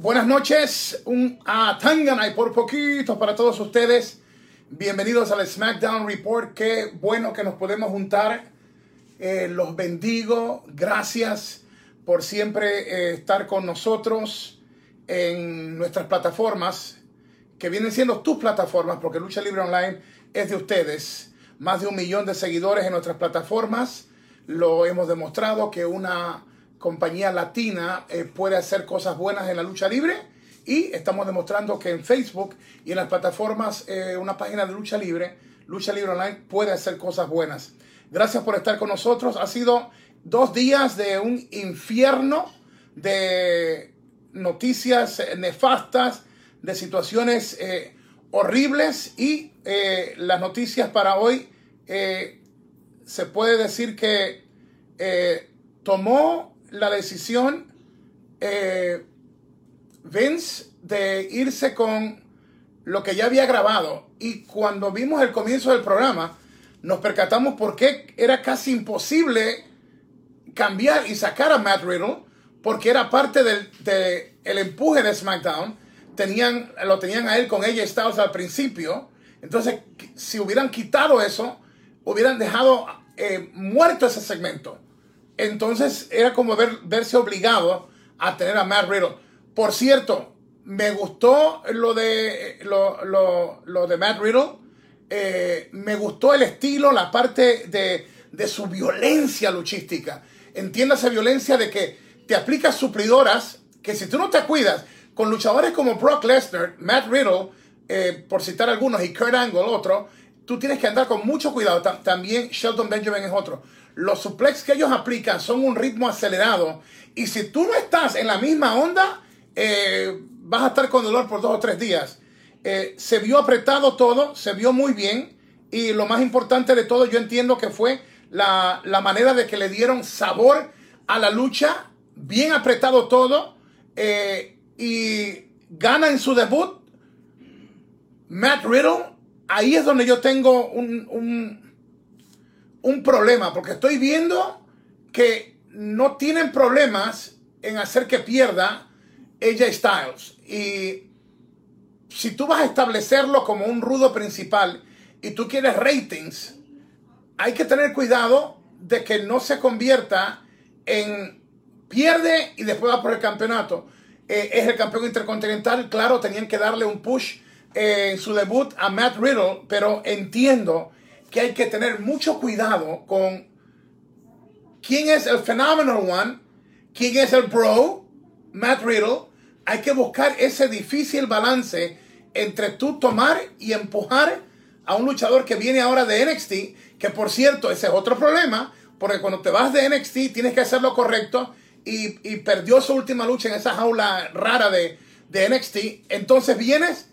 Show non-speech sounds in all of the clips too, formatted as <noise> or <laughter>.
Buenas noches, un Atangana y por poquito para todos ustedes. Bienvenidos al SmackDown Report. Qué bueno que nos podemos juntar. Eh, los bendigo. Gracias por siempre eh, estar con nosotros en nuestras plataformas, que vienen siendo tus plataformas, porque Lucha Libre Online es de ustedes. Más de un millón de seguidores en nuestras plataformas. Lo hemos demostrado que una compañía latina eh, puede hacer cosas buenas en la lucha libre y estamos demostrando que en Facebook y en las plataformas, eh, una página de lucha libre, lucha libre online, puede hacer cosas buenas. Gracias por estar con nosotros. Ha sido dos días de un infierno de noticias nefastas, de situaciones eh, horribles y las noticias para hoy se puede decir que tomó la decisión eh, Vince de irse con lo que ya había grabado. Y cuando vimos el comienzo del programa, nos percatamos por qué era casi imposible cambiar y sacar a Matt Riddle, porque era parte del el empuje de SmackDown. Tenían, lo tenían a él con ella Styles al principio. Entonces, si hubieran quitado eso, hubieran dejado eh, muerto ese segmento. Entonces era como verse obligado a tener a Matt Riddle. Por cierto, me gustó lo de, lo, de Matt Riddle. Eh, me gustó el estilo, la parte de, su violencia luchística. esa violencia de que te aplica suplidoras que si tú no te cuidas, con luchadores como Brock Lesnar, Matt Riddle, eh, por citar algunos, y Kurt Angle, otro, tú tienes que andar con mucho cuidado. También Shelton Benjamin es otro los suplex que ellos aplican son un ritmo acelerado y si tú no estás en la misma onda, eh, vas a estar con dolor por dos o tres días. Eh, se vio apretado todo, se vio muy bien y lo más importante de todo yo entiendo que fue la, manera de que le dieron sabor a la lucha, bien apretado todo eh, y gana en su debut Matt Riddle. Ahí es donde yo tengo un un problema, porque estoy viendo que no tienen problemas en hacer que pierda ella Styles. Y si tú vas a establecerlo como un rudo principal y tú quieres ratings, hay que tener cuidado de que no se convierta en pierde y después va por el campeonato. Eh, es el campeón intercontinental, claro, tenían que darle un push eh, en su debut a Matt Riddle, pero entiendo que hay que tener mucho cuidado con quién es el Phenomenal One, quién es el Bro, Matt Riddle. Hay que buscar ese difícil balance entre tú tomar y empujar a un luchador que viene ahora de NXT, que por cierto, ese es otro problema, porque cuando te vas de NXT tienes que hacer lo correcto y, perdió su última lucha en esa jaula rara de, de NXT. Entonces vienes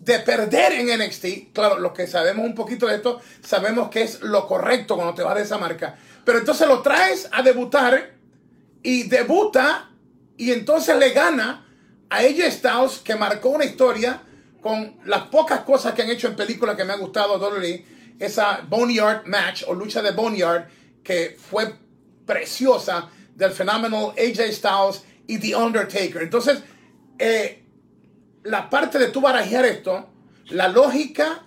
de perder en NXT, claro, los que sabemos un poquito de esto, sabemos que es lo correcto cuando te vas de esa marca. Pero entonces lo traes a debutar y debuta y entonces le gana a ella Styles que marcó una historia con las pocas cosas que han hecho en películas que me ha gustado Dolly, esa Boneyard match o lucha de Boneyard que fue preciosa del fenómeno AJ Styles y The Undertaker. Entonces, eh, la parte de tu barajear esto, la lógica,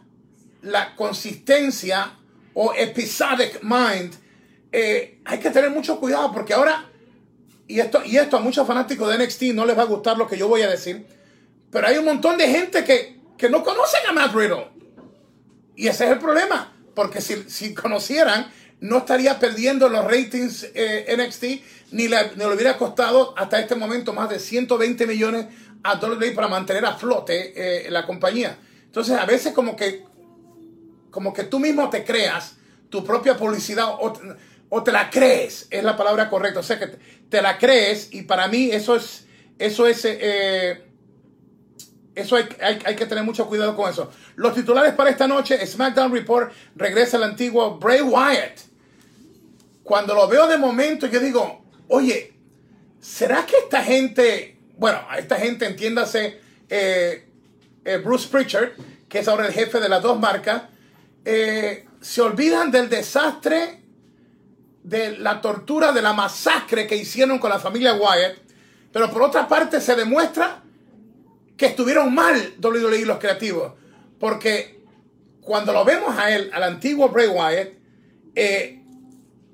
la consistencia o episodic mind, eh, hay que tener mucho cuidado porque ahora, y esto, y esto a muchos fanáticos de NXT no les va a gustar lo que yo voy a decir, pero hay un montón de gente que, que no conocen a Matt Riddle. Y ese es el problema, porque si, si conocieran, no estaría perdiendo los ratings eh, NXT, ni le, ni le hubiera costado hasta este momento más de 120 millones a WWE para mantener a flote eh, la compañía. Entonces, a veces como que, como que tú mismo te creas tu propia publicidad o, te la crees, es la palabra correcta. O sea, que te, la crees y para mí eso es, eso es, eh, eso hay, hay, que tener mucho cuidado con eso. Los titulares para esta noche, SmackDown Report regresa el antiguo Bray Wyatt. Cuando lo veo de momento, yo digo, oye, ¿será que esta gente bueno, a esta gente entiéndase eh, eh, Bruce Pritchard, que es ahora el jefe de las dos marcas, eh, se olvidan del desastre, de la tortura, de la masacre que hicieron con la familia Wyatt, pero por otra parte se demuestra que estuvieron mal WWE los creativos. Porque cuando lo vemos a él, al antiguo Bray Wyatt,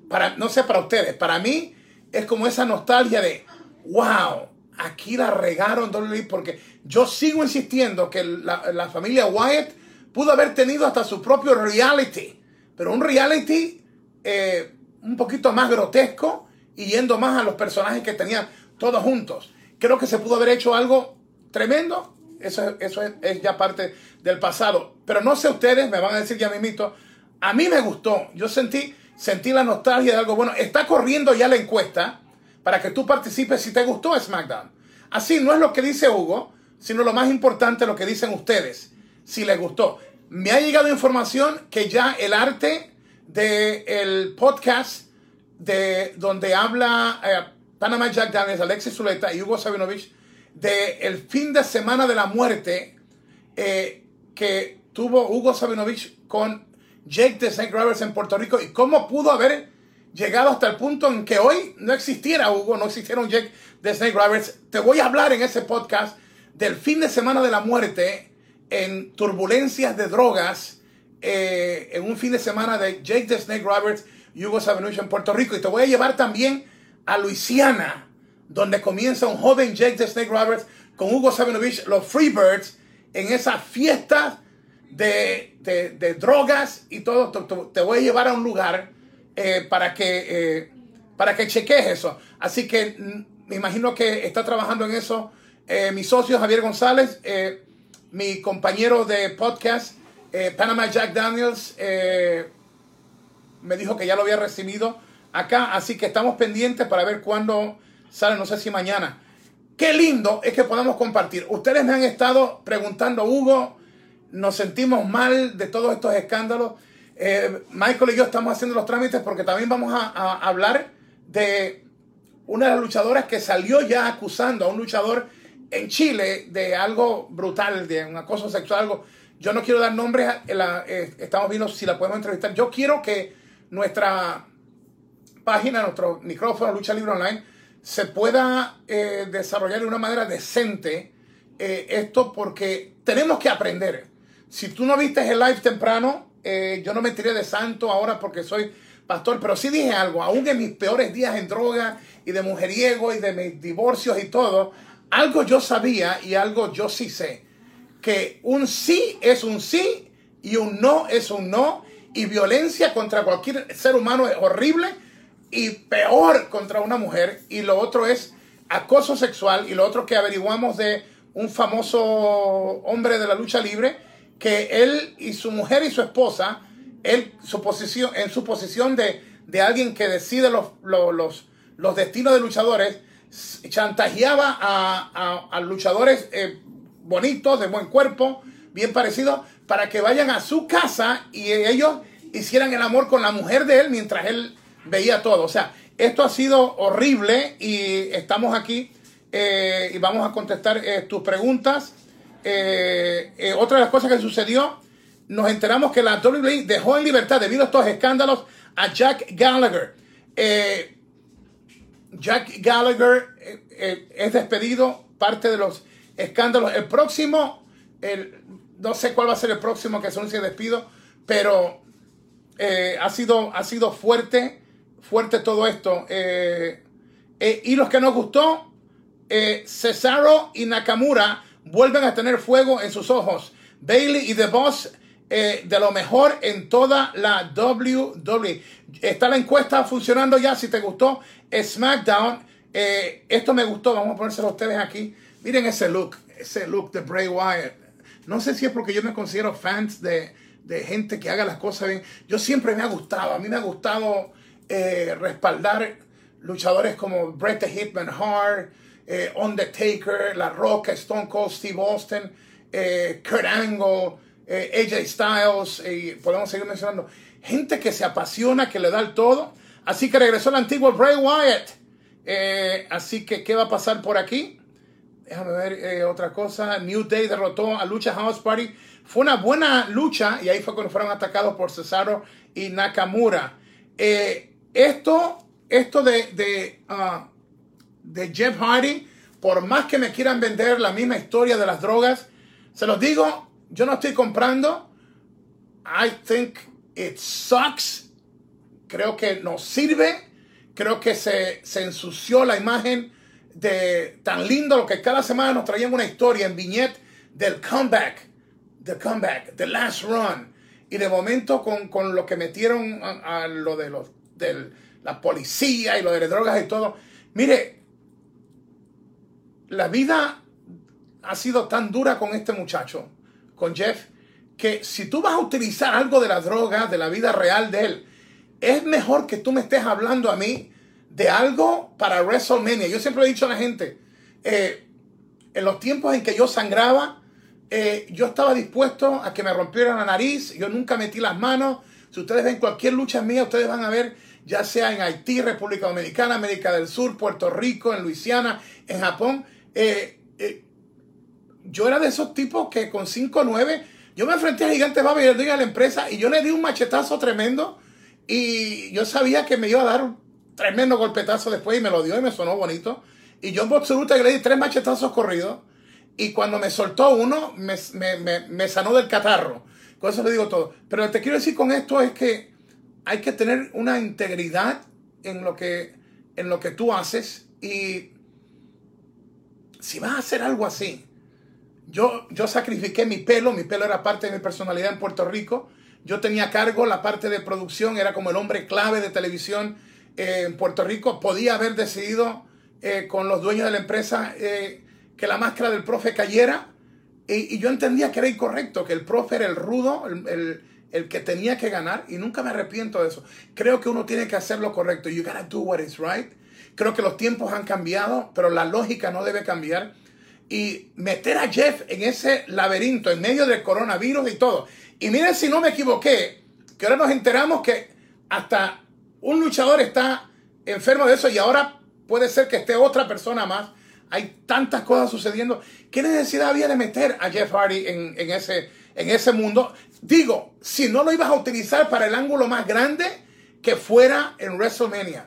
para, no sé para ustedes, para mí es como esa nostalgia de, wow, aquí la regaron WWE porque yo sigo insistiendo que la, familia Wyatt pudo haber tenido hasta su propio reality, pero un reality eh, un poquito más grotesco y yendo más a los personajes que tenían todos juntos. Creo que se pudo haber hecho algo tremendo. Eso, eso es, ya parte del pasado. Pero no sé ustedes, me van a decir ya mito. A mí me gustó. Yo sentí, sentí la nostalgia de algo bueno. Está corriendo ya la encuesta para que tú participes si te gustó SmackDown. Así no es lo que dice Hugo, sino lo más importante lo que dicen ustedes, si les gustó. Me ha llegado información que ya el arte del podcast de donde habla eh, Panama Jack Daniels, Alexis Zuleta y Hugo Sabinovich de el fin de semana de la muerte eh, que tuvo Hugo Sabinovich con Jake the Snake Roberts en Puerto Rico y cómo pudo haber llegado hasta el punto en que hoy no existiera Hugo, no existiera un Jake the Snake Roberts. Te voy a hablar en ese podcast del fin de semana de la muerte en turbulencias de drogas, eh, en un fin de semana de Jake the Snake Roberts y Hugo Sabinovich en Puerto Rico. Y te voy a llevar también a Luisiana, donde comienza un joven Jake the Snake Roberts con Hugo Sabinovich, los Freebirds, en esa fiesta de, de, drogas y todo. Te, voy a llevar a un lugar eh, para, que, eh, para que cheques eso. Así que mm, me imagino que está trabajando en eso eh, mi socio Javier González, mi compañero de podcast, Panama Jack Daniels, me dijo que ya lo había recibido acá, así que estamos pendientes para ver cuándo sale, no sé si mañana. Qué lindo es que podamos compartir. Ustedes me han estado preguntando, Hugo, nos sentimos mal de todos estos escándalos. Eh, Michael y yo estamos haciendo los trámites porque también vamos a, hablar de una de las luchadoras que salió ya acusando a un luchador en Chile de algo brutal, de un acoso sexual, algo. Yo no quiero dar nombres, eh, estamos viendo si la podemos entrevistar. Yo quiero que nuestra página, nuestro micrófono Lucha Libre Online, se pueda eh, desarrollar de una manera decente eh, esto porque tenemos que aprender. Si tú no viste el live temprano, eh, yo no me tiré de santo ahora porque soy pastor, pero sí dije algo, aún en mis peores días en droga y de mujeriego y de mis divorcios y todo, algo yo sabía y algo yo sí sé, que un sí es un sí y un no es un no y violencia contra cualquier ser humano es horrible y peor contra una mujer. Y lo otro es acoso sexual y lo otro que averiguamos de un famoso hombre de la lucha libre que él y su mujer y su esposa, él su posición, en su posición de, de alguien que decide los, los, los, destinos de luchadores, chantajeaba a, a, luchadores eh, bonitos, de buen cuerpo, bien parecidos, para que vayan a su casa y ellos hicieran el amor con la mujer de él mientras él veía todo. O sea, esto ha sido horrible y estamos aquí eh, y vamos a contestar eh, tus preguntas. Eh, otra de las cosas que sucedió, nos enteramos que la WWE dejó en libertad debido a estos escándalos a Jack Gallagher. Jack Gallagher es despedido, parte de los escándalos. El próximo, el, no sé cuál va a ser el próximo que se anuncie despido, pero eh, ha, sido, ha sido fuerte, fuerte todo esto. Eh, eh, y los que nos gustó, Cesaro y Nakamura vuelven a tener fuego en sus ojos. Bailey y The Boss de lo mejor en toda la WWE. Está la encuesta funcionando ya. Si te gustó SmackDown, esto me gustó. Vamos a ponérselo a ustedes aquí. Miren ese look, ese look de Bray Wyatt. No sé si es porque yo me considero fans de, de gente que haga las cosas bien. Yo siempre me ha gustado, a mí me ha gustado eh, respaldar luchadores como Bret the Hitman Hart, eh, Undertaker, La Roca, Stone Cold Steve Austin, eh, Kurt Angle, AJ Styles, y podemos seguir mencionando. Gente que se apasiona, que le da el todo. Así que regresó el antiguo Bray Wyatt. así que, ¿qué va a pasar por aquí? Déjame ver otra cosa. New Day derrotó a Lucha House Party fue una buena lucha y ahí fue cuando fueron atacados por Cesaro y Nakamura. Eh, esto esto de, de, ah, de, Jeff Hardy por más que me quieran vender la misma historia de las drogas, se los digo, yo no estoy comprando. I think it sucks. Creo que no sirve. Creo que se, se ensució la imagen de tan lindo lo que cada semana nos traían una historia en viñet del comeback, the comeback, the last run. Y de momento con, con lo que metieron a, lo de los, de la policía y lo de las drogas y todo. Mire, la vida ha sido tan dura con este muchacho, con Jeff, que si tú vas a utilizar algo de la droga, de la vida real de él, es mejor que tú me estés hablando a mí de algo para WrestleMania. Yo siempre he dicho a la gente, eh, en los tiempos en que yo sangraba, eh, yo estaba dispuesto a que me rompieran la nariz, yo nunca metí las manos. Si ustedes ven cualquier lucha mía, ustedes van a ver, ya sea en Haití, República Dominicana, América del Sur, Puerto Rico, en Luisiana, en Japón. Eh, yo era de esos tipos que con 5-9, yo me enfrenté a Gigante Baba y le a la empresa y yo le di un machetazo tremendo y yo sabía que me iba a dar un tremendo golpetazo después y me lo dio y me sonó bonito. Y yo en que le di tres machetazos corridos y cuando me soltó uno me, me, sanó del catarro. Con eso le digo todo. Pero te quiero decir con esto es que hay que tener una integridad en lo que, en lo que tú haces y si vas a hacer algo así, yo, yo sacrifiqué mi pelo, mi pelo era parte de mi personalidad en Puerto Rico. Yo tenía cargo la parte de producción, era como el hombre clave de televisión eh, en Puerto Rico. Podía haber decidido eh, con los dueños de la empresa eh, que la máscara del profe cayera. Y, yo entendía que era incorrecto, que el profe era el rudo, el, el, que tenía que ganar. Y nunca me arrepiento de eso. Creo que uno tiene que hacer lo correcto. You gotta do what is right. Creo que los tiempos han cambiado, pero la lógica no debe cambiar y meter a Jeff en ese laberinto en medio del coronavirus y todo. Y miren si no me equivoqué, que ahora nos enteramos que hasta un luchador está enfermo de eso y ahora puede ser que esté otra persona más. Hay tantas cosas sucediendo. ¿Qué necesidad había de meter a Jeff Hardy en, ese, en ese mundo? Digo, si no lo ibas a utilizar para el ángulo más grande que fuera en WrestleMania.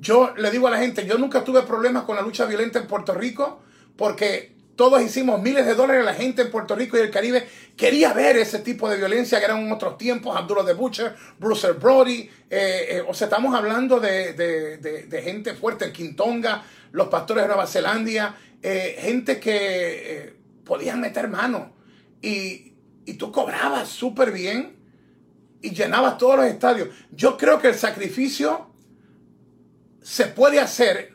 Yo le digo a la gente, yo nunca tuve problemas con la lucha violenta en Puerto Rico porque todos hicimos miles de dólares. La gente en Puerto Rico y el Caribe quería ver ese tipo de violencia que eran otros tiempos. Abdullah de Butcher, Bruce Brody. Eh, eh, o sea, estamos hablando de, gente fuerte en Quintonga, los pastores de Nueva Zelanda, eh, gente que podían meter mano. Y, y tú cobrabas súper bien y llenabas todos los estadios. Yo creo que el sacrificio se puede hacer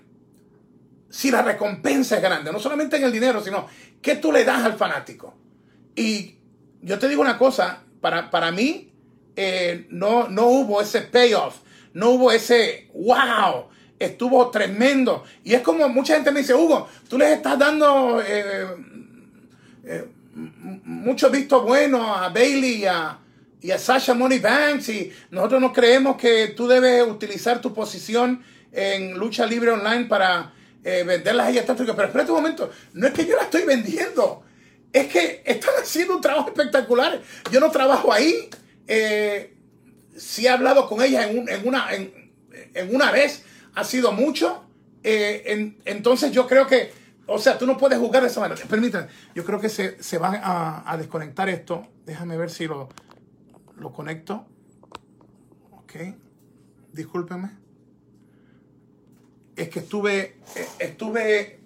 si la recompensa es grande, no solamente en el dinero, sino que tú le das al fanático. Y yo te digo una cosa, para, para mí eh, no, no hubo ese payoff, no hubo ese wow, estuvo tremendo. Y es como mucha gente me dice, Hugo, tú les estás dando eh, eh, mucho visto bueno a Bailey a, y a Sasha Money Banks y nosotros no creemos que tú debes utilizar tu posición en lucha libre online para eh, venderlas a ellas tanto. Pero espérate un momento, no es que yo la estoy vendiendo, es que están haciendo un trabajo espectacular. Yo no trabajo ahí. Eh, si he hablado con ellas en, una, en, una vez, ha sido mucho. Eh, entonces yo creo que, o sea, tú no puedes jugar de esa manera. Permítanme, yo creo que se, se va a, a, desconectar esto. Déjame ver si lo, lo conecto. Ok, discúlpenme es que estuve, eh, estuve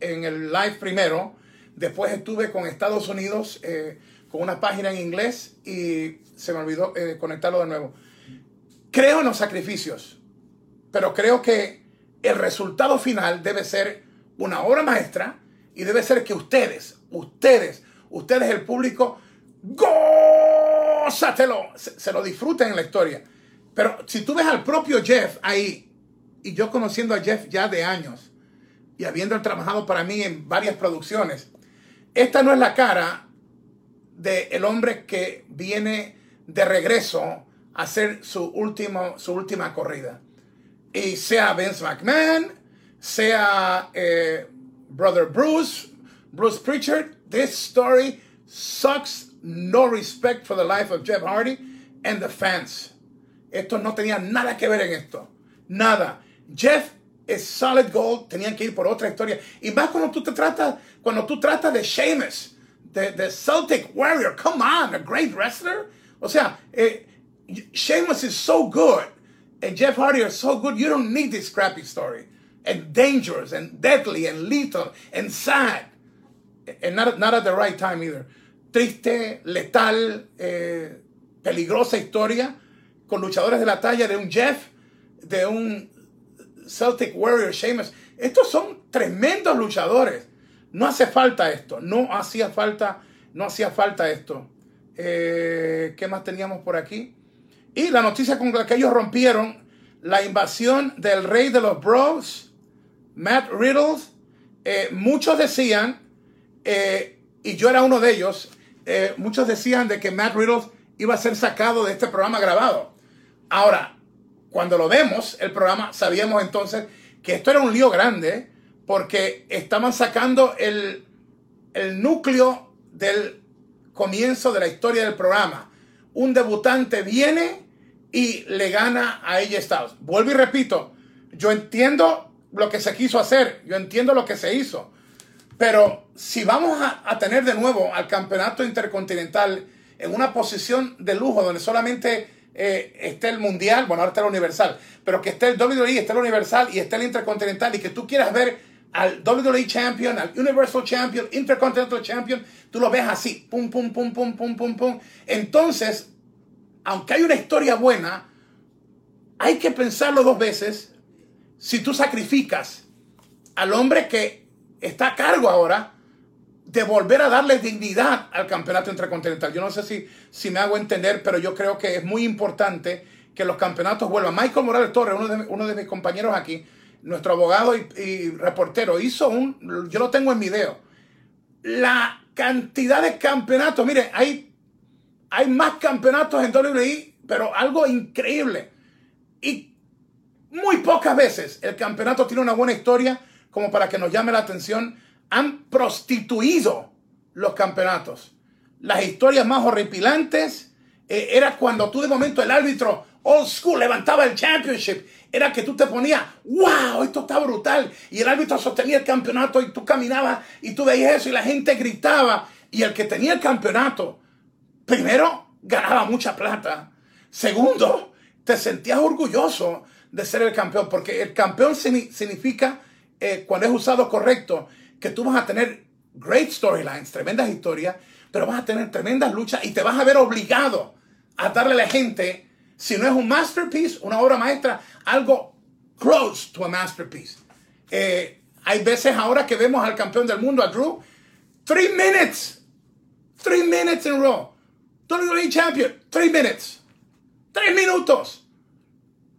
en el live primero, después estuve con Estados Unidos eh, con una página en inglés y se me olvidó eh, conectarlo de nuevo. Creo en los sacrificios, pero creo que el resultado final debe ser una obra maestra y debe ser que ustedes, ustedes, ustedes el público, gózatelo, se, se lo disfruten en la historia. Pero si tú ves al propio Jeff ahí, y yo conociendo a Jeff ya de años y habiendo trabajado para mí en varias producciones, esta no es la cara del el hombre que viene de regreso a hacer su, último, su última corrida. Y sea Vince McMahon, sea eh, Brother Bruce, Bruce Pritchard, this story sucks no respect for the life of Jeff Hardy and the fans. Esto no tenía nada que ver en esto. Nada. Jeff es solid gold, tenían que ir por otra historia. Y más cuando tú te tratas, cuando tú tratas de Sheamus, de, Celtic Warrior, come on, a great wrestler. O sea, eh, Sheamus is so good, and Jeff Hardy is so good, you don't need this crappy story. And dangerous, and deadly, and lethal, and sad. And not, not at the right time either. Triste, letal, eh, peligrosa historia, con luchadores de la talla de un Jeff, de un Celtic Warrior, Sheamus. Estos son tremendos luchadores. No hace falta esto. No hacía falta, no hacía falta esto. Eh, ¿Qué más teníamos por aquí? Y la noticia con la que ellos rompieron la invasión del rey de los Bros, Matt Riddle. Eh, muchos decían, eh, y yo era uno de ellos, muchos decían de que Matt Riddle iba a ser sacado de este programa grabado. Ahora, cuando lo vemos, el programa, sabíamos entonces que esto era un lío grande porque estaban sacando el, el núcleo del comienzo de la historia del programa. Un debutante viene y le gana a ella Styles. Vuelvo y repito, yo entiendo lo que se quiso hacer, yo entiendo lo que se hizo, pero si vamos a, a tener de nuevo al campeonato intercontinental en una posición de lujo donde solamente eh, esté el mundial, bueno, ahora está el universal, pero que esté el WWE, esté el universal y esté el intercontinental y que tú quieras ver al WWE Champion, al Universal Champion, Intercontinental Champion, tú lo ves así, pum, pum, pum, pum, pum, pum, pum. Entonces, aunque hay una historia buena, hay que pensarlo dos veces si tú sacrificas al hombre que está a cargo ahora de volver a darle dignidad al campeonato intercontinental. Yo no sé si, si me hago entender, pero yo creo que es muy importante que los campeonatos vuelvan. Michael Morales Torres, uno de, uno de mis compañeros aquí, nuestro abogado y, reportero, hizo un, yo lo tengo en video, la cantidad de campeonatos, mire, hay, hay más campeonatos en WWE, pero algo increíble. Y muy pocas veces el campeonato tiene una buena historia como para que nos llame la atención han prostituido los campeonatos. Las historias más horripilantes eh, era cuando tú de momento el árbitro old school levantaba el championship. Era que tú te ponías, wow, esto está brutal. Y el árbitro sostenía el campeonato y tú caminabas y tú veías eso y la gente gritaba. Y el que tenía el campeonato, primero, ganaba mucha plata. Segundo, te sentías orgulloso de ser el campeón, porque el campeón significa, eh, cuando es usado correcto, que tú vas a tener great storylines, tremendas historias, pero vas a tener tremendas luchas y te vas a ver obligado a darle a la gente, si no es un masterpiece, una obra maestra, algo close to a masterpiece. Eh, hay veces ahora que vemos al campeón del mundo, a Drew, three minutes, three minutes in row. WWE Champion, three minutes, tres minutos.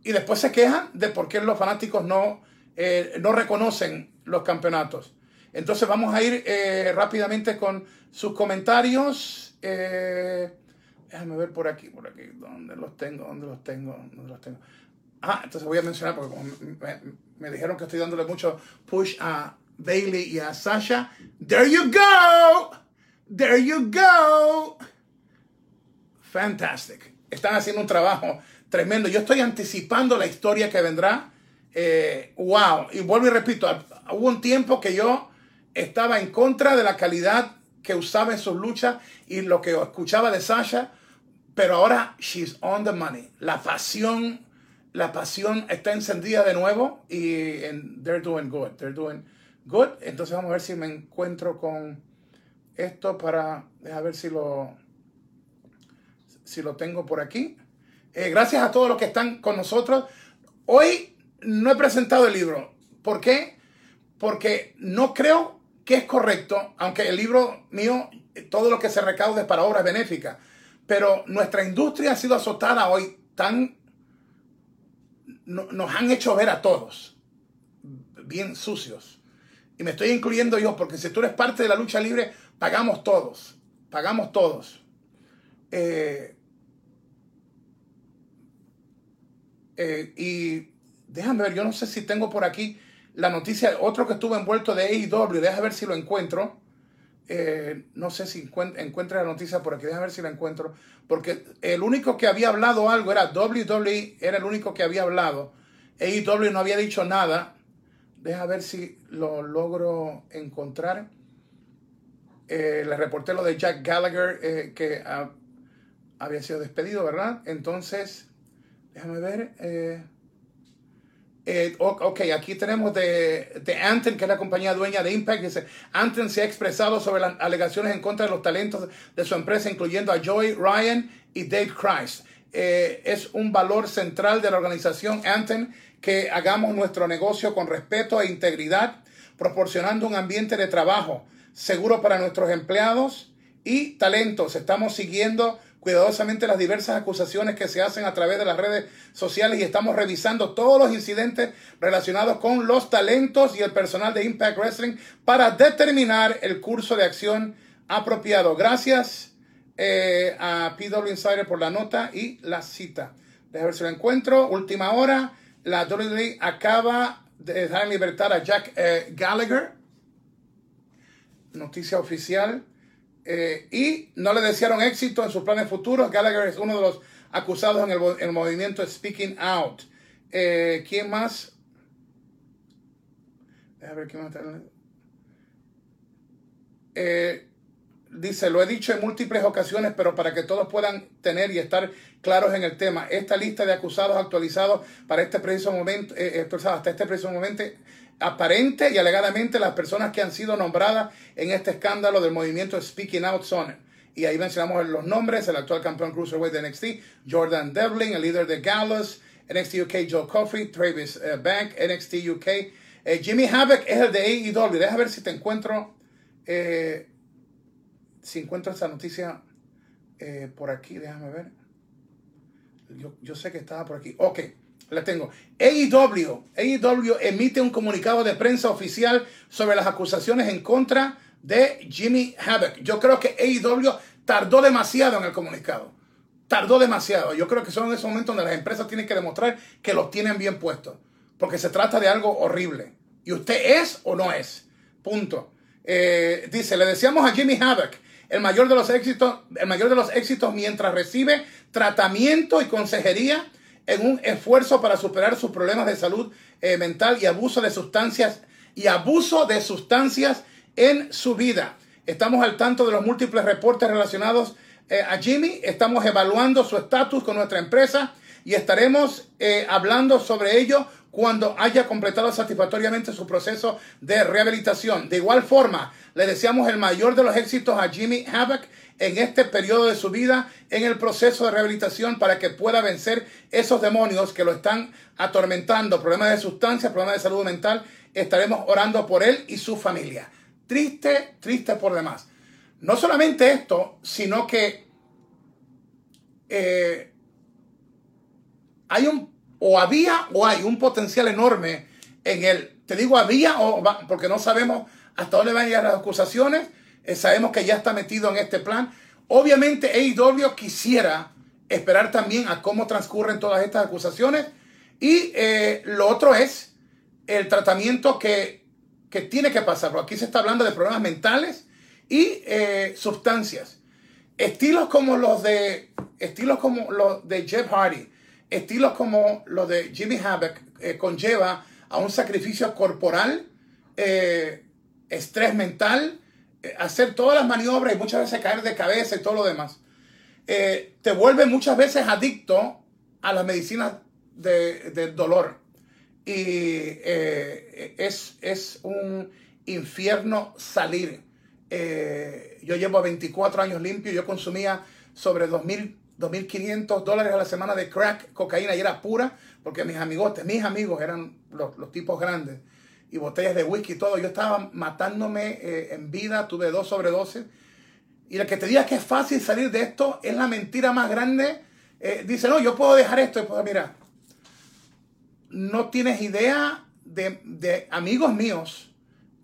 Y después se quejan de por qué los fanáticos no, eh, no reconocen los campeonatos. Entonces vamos a ir eh, rápidamente con sus comentarios. Eh, déjame ver por aquí, por aquí, ¿dónde los tengo? ¿Dónde los tengo? ¿Dónde los tengo? Ah, entonces voy a mencionar porque me, dijeron que estoy dándole mucho push a Bailey y a Sasha. There you go. There you go. Fantastic. Están haciendo un trabajo tremendo. Yo estoy anticipando la historia que vendrá. Eh, wow. Y vuelvo y repito, hubo un tiempo que yo estaba en contra de la calidad que usaba en sus luchas y lo que escuchaba de Sasha, pero ahora she's on the money. La pasión, la pasión está encendida de nuevo y they're doing good, they're doing good. Entonces vamos a ver si me encuentro con esto para a ver si lo si lo tengo por aquí. Eh, gracias a todos los que están con nosotros. Hoy no he presentado el libro. ¿Por qué? Porque no creo que es correcto, aunque el libro mío, todo lo que se recaude para obras benéficas, pero nuestra industria ha sido azotada hoy tan... nos han hecho ver a todos bien sucios. Y me estoy incluyendo yo, porque si tú eres parte de la lucha libre, pagamos todos, pagamos todos. Eh, eh, y déjame ver, yo no sé si tengo por aquí la noticia, otro que estuvo envuelto de AEW, déjame ver si lo encuentro. Eh, no sé si encuentra la noticia por aquí, déjame ver si la encuentro. Porque el único que había hablado algo era WWE, era el único que había hablado. AEW no había dicho nada. Deja ver si lo logro encontrar. Eh, le reporté lo de Jack Gallagher, eh, que había sido despedido, ¿verdad? Entonces, déjame ver. Eh, ok, aquí tenemos de, de Anten, que es la compañía dueña de Impact. Dice, Anten se ha expresado sobre las alegaciones en contra de los talentos de su empresa, incluyendo a Joy Ryan y Dave Christ. Eh, es un valor central de la organización Anten que hagamos nuestro negocio con respeto e integridad, proporcionando un ambiente de trabajo seguro para nuestros empleados y talentos. Estamos siguiendo cuidadosamente las diversas acusaciones que se hacen a través de las redes sociales y estamos revisando todos los incidentes relacionados con los talentos y el personal de Impact Wrestling para determinar el curso de acción apropiado. Gracias eh, a PW Insider por la nota y la cita. Déjame ver si lo encuentro. Última hora. La WWE acaba de dejar en libertad a Jack eh, Gallagher. Noticia oficial. Eh, y no le desearon éxito en sus planes futuros. Gallagher es uno de los acusados en el, movimiento Speaking Out. Eh, ¿Quién más? A ver quién más. Eh, dice, lo he dicho en múltiples ocasiones, pero para que todos puedan tener y estar claros en el tema, esta lista de acusados actualizados para este preciso momento, hasta este preciso momento, aparente y alegadamente las personas que han sido nombradas en este escándalo del movimiento Speaking Out son. Y ahí mencionamos los nombres, el actual campeón Cruiserweight de NXT, Jordan Devlin, el líder de Gallus, NXT UK Joe Coffey, Travis eh, Bank, NXT UK. Eh, Jimmy Havoc es el de AEW. Deja ver si te encuentro, eh, si encuentro esa noticia por aquí, déjame ver. Yo, yo sé que estaba por aquí. Ok. La tengo. AEW. AEW emite un comunicado de prensa oficial sobre las acusaciones en contra de Jimmy Havoc. Yo creo que AEW tardó demasiado en el comunicado. Tardó demasiado. Yo creo que son esos momentos donde las empresas tienen que demostrar que los tienen bien puestos. Porque se trata de algo horrible. Y usted es o no es. Punto. Eh, dice, le deseamos a Jimmy Havoc el mayor de los éxitos, el mayor de los éxitos mientras recibe tratamiento y consejería en un esfuerzo para superar sus problemas de salud eh, mental y abuso de sustancias y abuso de sustancias en su vida. Estamos al tanto de los múltiples reportes relacionados eh, a Jimmy. Estamos evaluando su estatus con nuestra empresa y estaremos eh, hablando sobre ello cuando haya completado satisfactoriamente su proceso de rehabilitación. De igual forma, le deseamos el mayor de los éxitos a Jimmy Havoc en este periodo de su vida, en el proceso de rehabilitación, para que pueda vencer esos demonios que lo están atormentando, problemas de sustancia, problemas de salud mental. Estaremos orando por él y su familia. Triste, triste por demás. No solamente esto, sino que eh, hay un, o había o hay un potencial enorme en él. Te digo había o porque no sabemos hasta dónde van a llegar las acusaciones, eh, sabemos que ya está metido en este plan. Obviamente AEW quisiera esperar también a cómo transcurren todas estas acusaciones. Y eh, lo otro es el tratamiento que, que, tiene que pasar. Aquí se está hablando de problemas mentales y eh, sustancias. Estilos como los de estilos como los de Jeff Hardy, estilos como los de Jimmy Havoc conlleva a un sacrificio corporal, estrés mental, eh, hacer todas las maniobras y muchas veces caer de cabeza y todo lo demás, eh, te vuelve muchas veces adicto a las medicinas de, del dolor. Y eh, es, es, un infierno salir. yo llevo 24 años limpio, yo consumía sobre 2.000, 2.500 dólares a la semana de crack, cocaína, y era pura, porque mis amigotes, mis amigos eran los, tipos grandes y botellas de whisky y todo. Yo estaba matándome eh, en vida, tuve dos sobredosis. Y el que te diga que es fácil salir de esto es la mentira más grande. Eh, dice, no, yo puedo dejar esto. pues mira, no tienes idea de, amigos míos,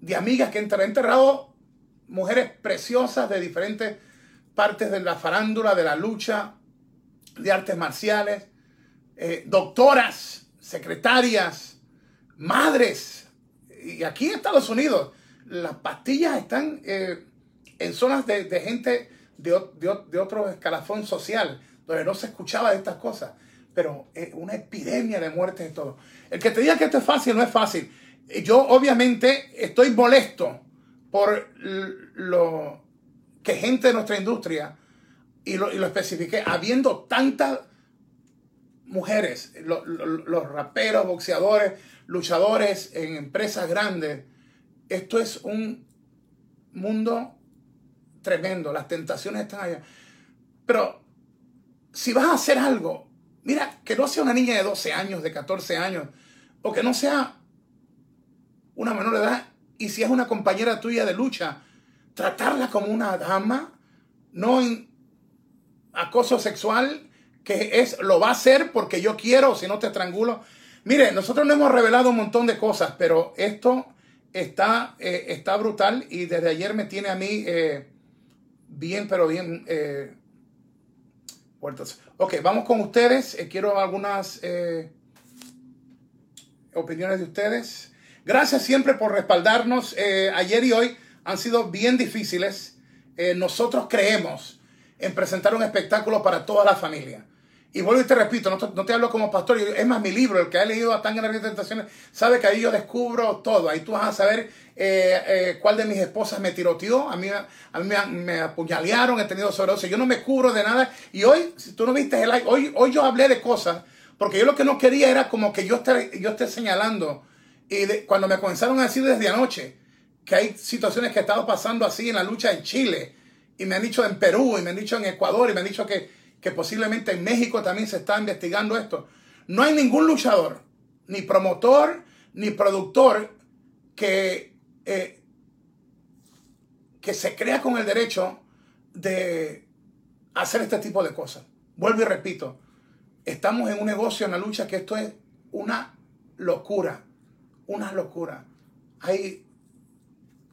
de amigas que han enterrado mujeres preciosas de diferentes partes de la farándula, de la lucha, de artes marciales, eh, doctoras, secretarias, madres, y aquí en Estados Unidos, las pastillas están eh, en zonas de, gente de, otro escalafón social, donde no se escuchaba de estas cosas. Pero es una epidemia de muertes y todo. El que te diga que esto es fácil, no es fácil. Yo obviamente estoy molesto por lo que gente de nuestra industria, y lo, y lo especifiqué, habiendo tantas mujeres, los raperos, boxeadores, luchadores en empresas grandes, esto es un mundo tremendo, las tentaciones están allá. Pero si vas a hacer algo, mira, que no sea una niña de 12 años, de 14 años, o que no sea una menor de edad, y si es una compañera tuya de lucha, tratarla como una dama, no en acoso sexual, que es lo va a hacer porque yo quiero, si no te estrangulo. Mire, nosotros no hemos revelado un montón de cosas, pero esto está, eh, está brutal y desde ayer me tiene a mí eh, bien, pero bien eh, puertas. Ok, vamos con ustedes. quiero algunas opiniones de ustedes. Gracias siempre por respaldarnos. ayer y hoy han sido bien difíciles. nosotros creemos en presentar un espectáculo para toda la familia. Y vuelvo y te repito, no te, hablo como pastor, es más mi libro, el que ha leído a tan grandes tentaciones, sabe que ahí yo descubro todo. Ahí tú vas a saber eh, eh, cuál de mis esposas me tiroteó, a mí, a mí me, apuñalearon, he tenido sobredosis, yo no me cubro de nada. Y hoy, si tú no viste el like, hoy, hoy yo hablé de cosas, porque yo lo que no quería era como que yo esté, yo esté señalando. Y cuando me comenzaron a decir desde anoche que hay situaciones que he estado pasando así en la lucha en Chile, y me han dicho en Perú, y me han dicho en Ecuador, y me han dicho que que posiblemente en México también se está investigando esto. No hay ningún luchador, ni promotor, ni productor que, eh, que se crea con el derecho de hacer este tipo de cosas. Vuelvo y repito, estamos en un negocio, en la lucha, que esto es una locura, una locura. Hay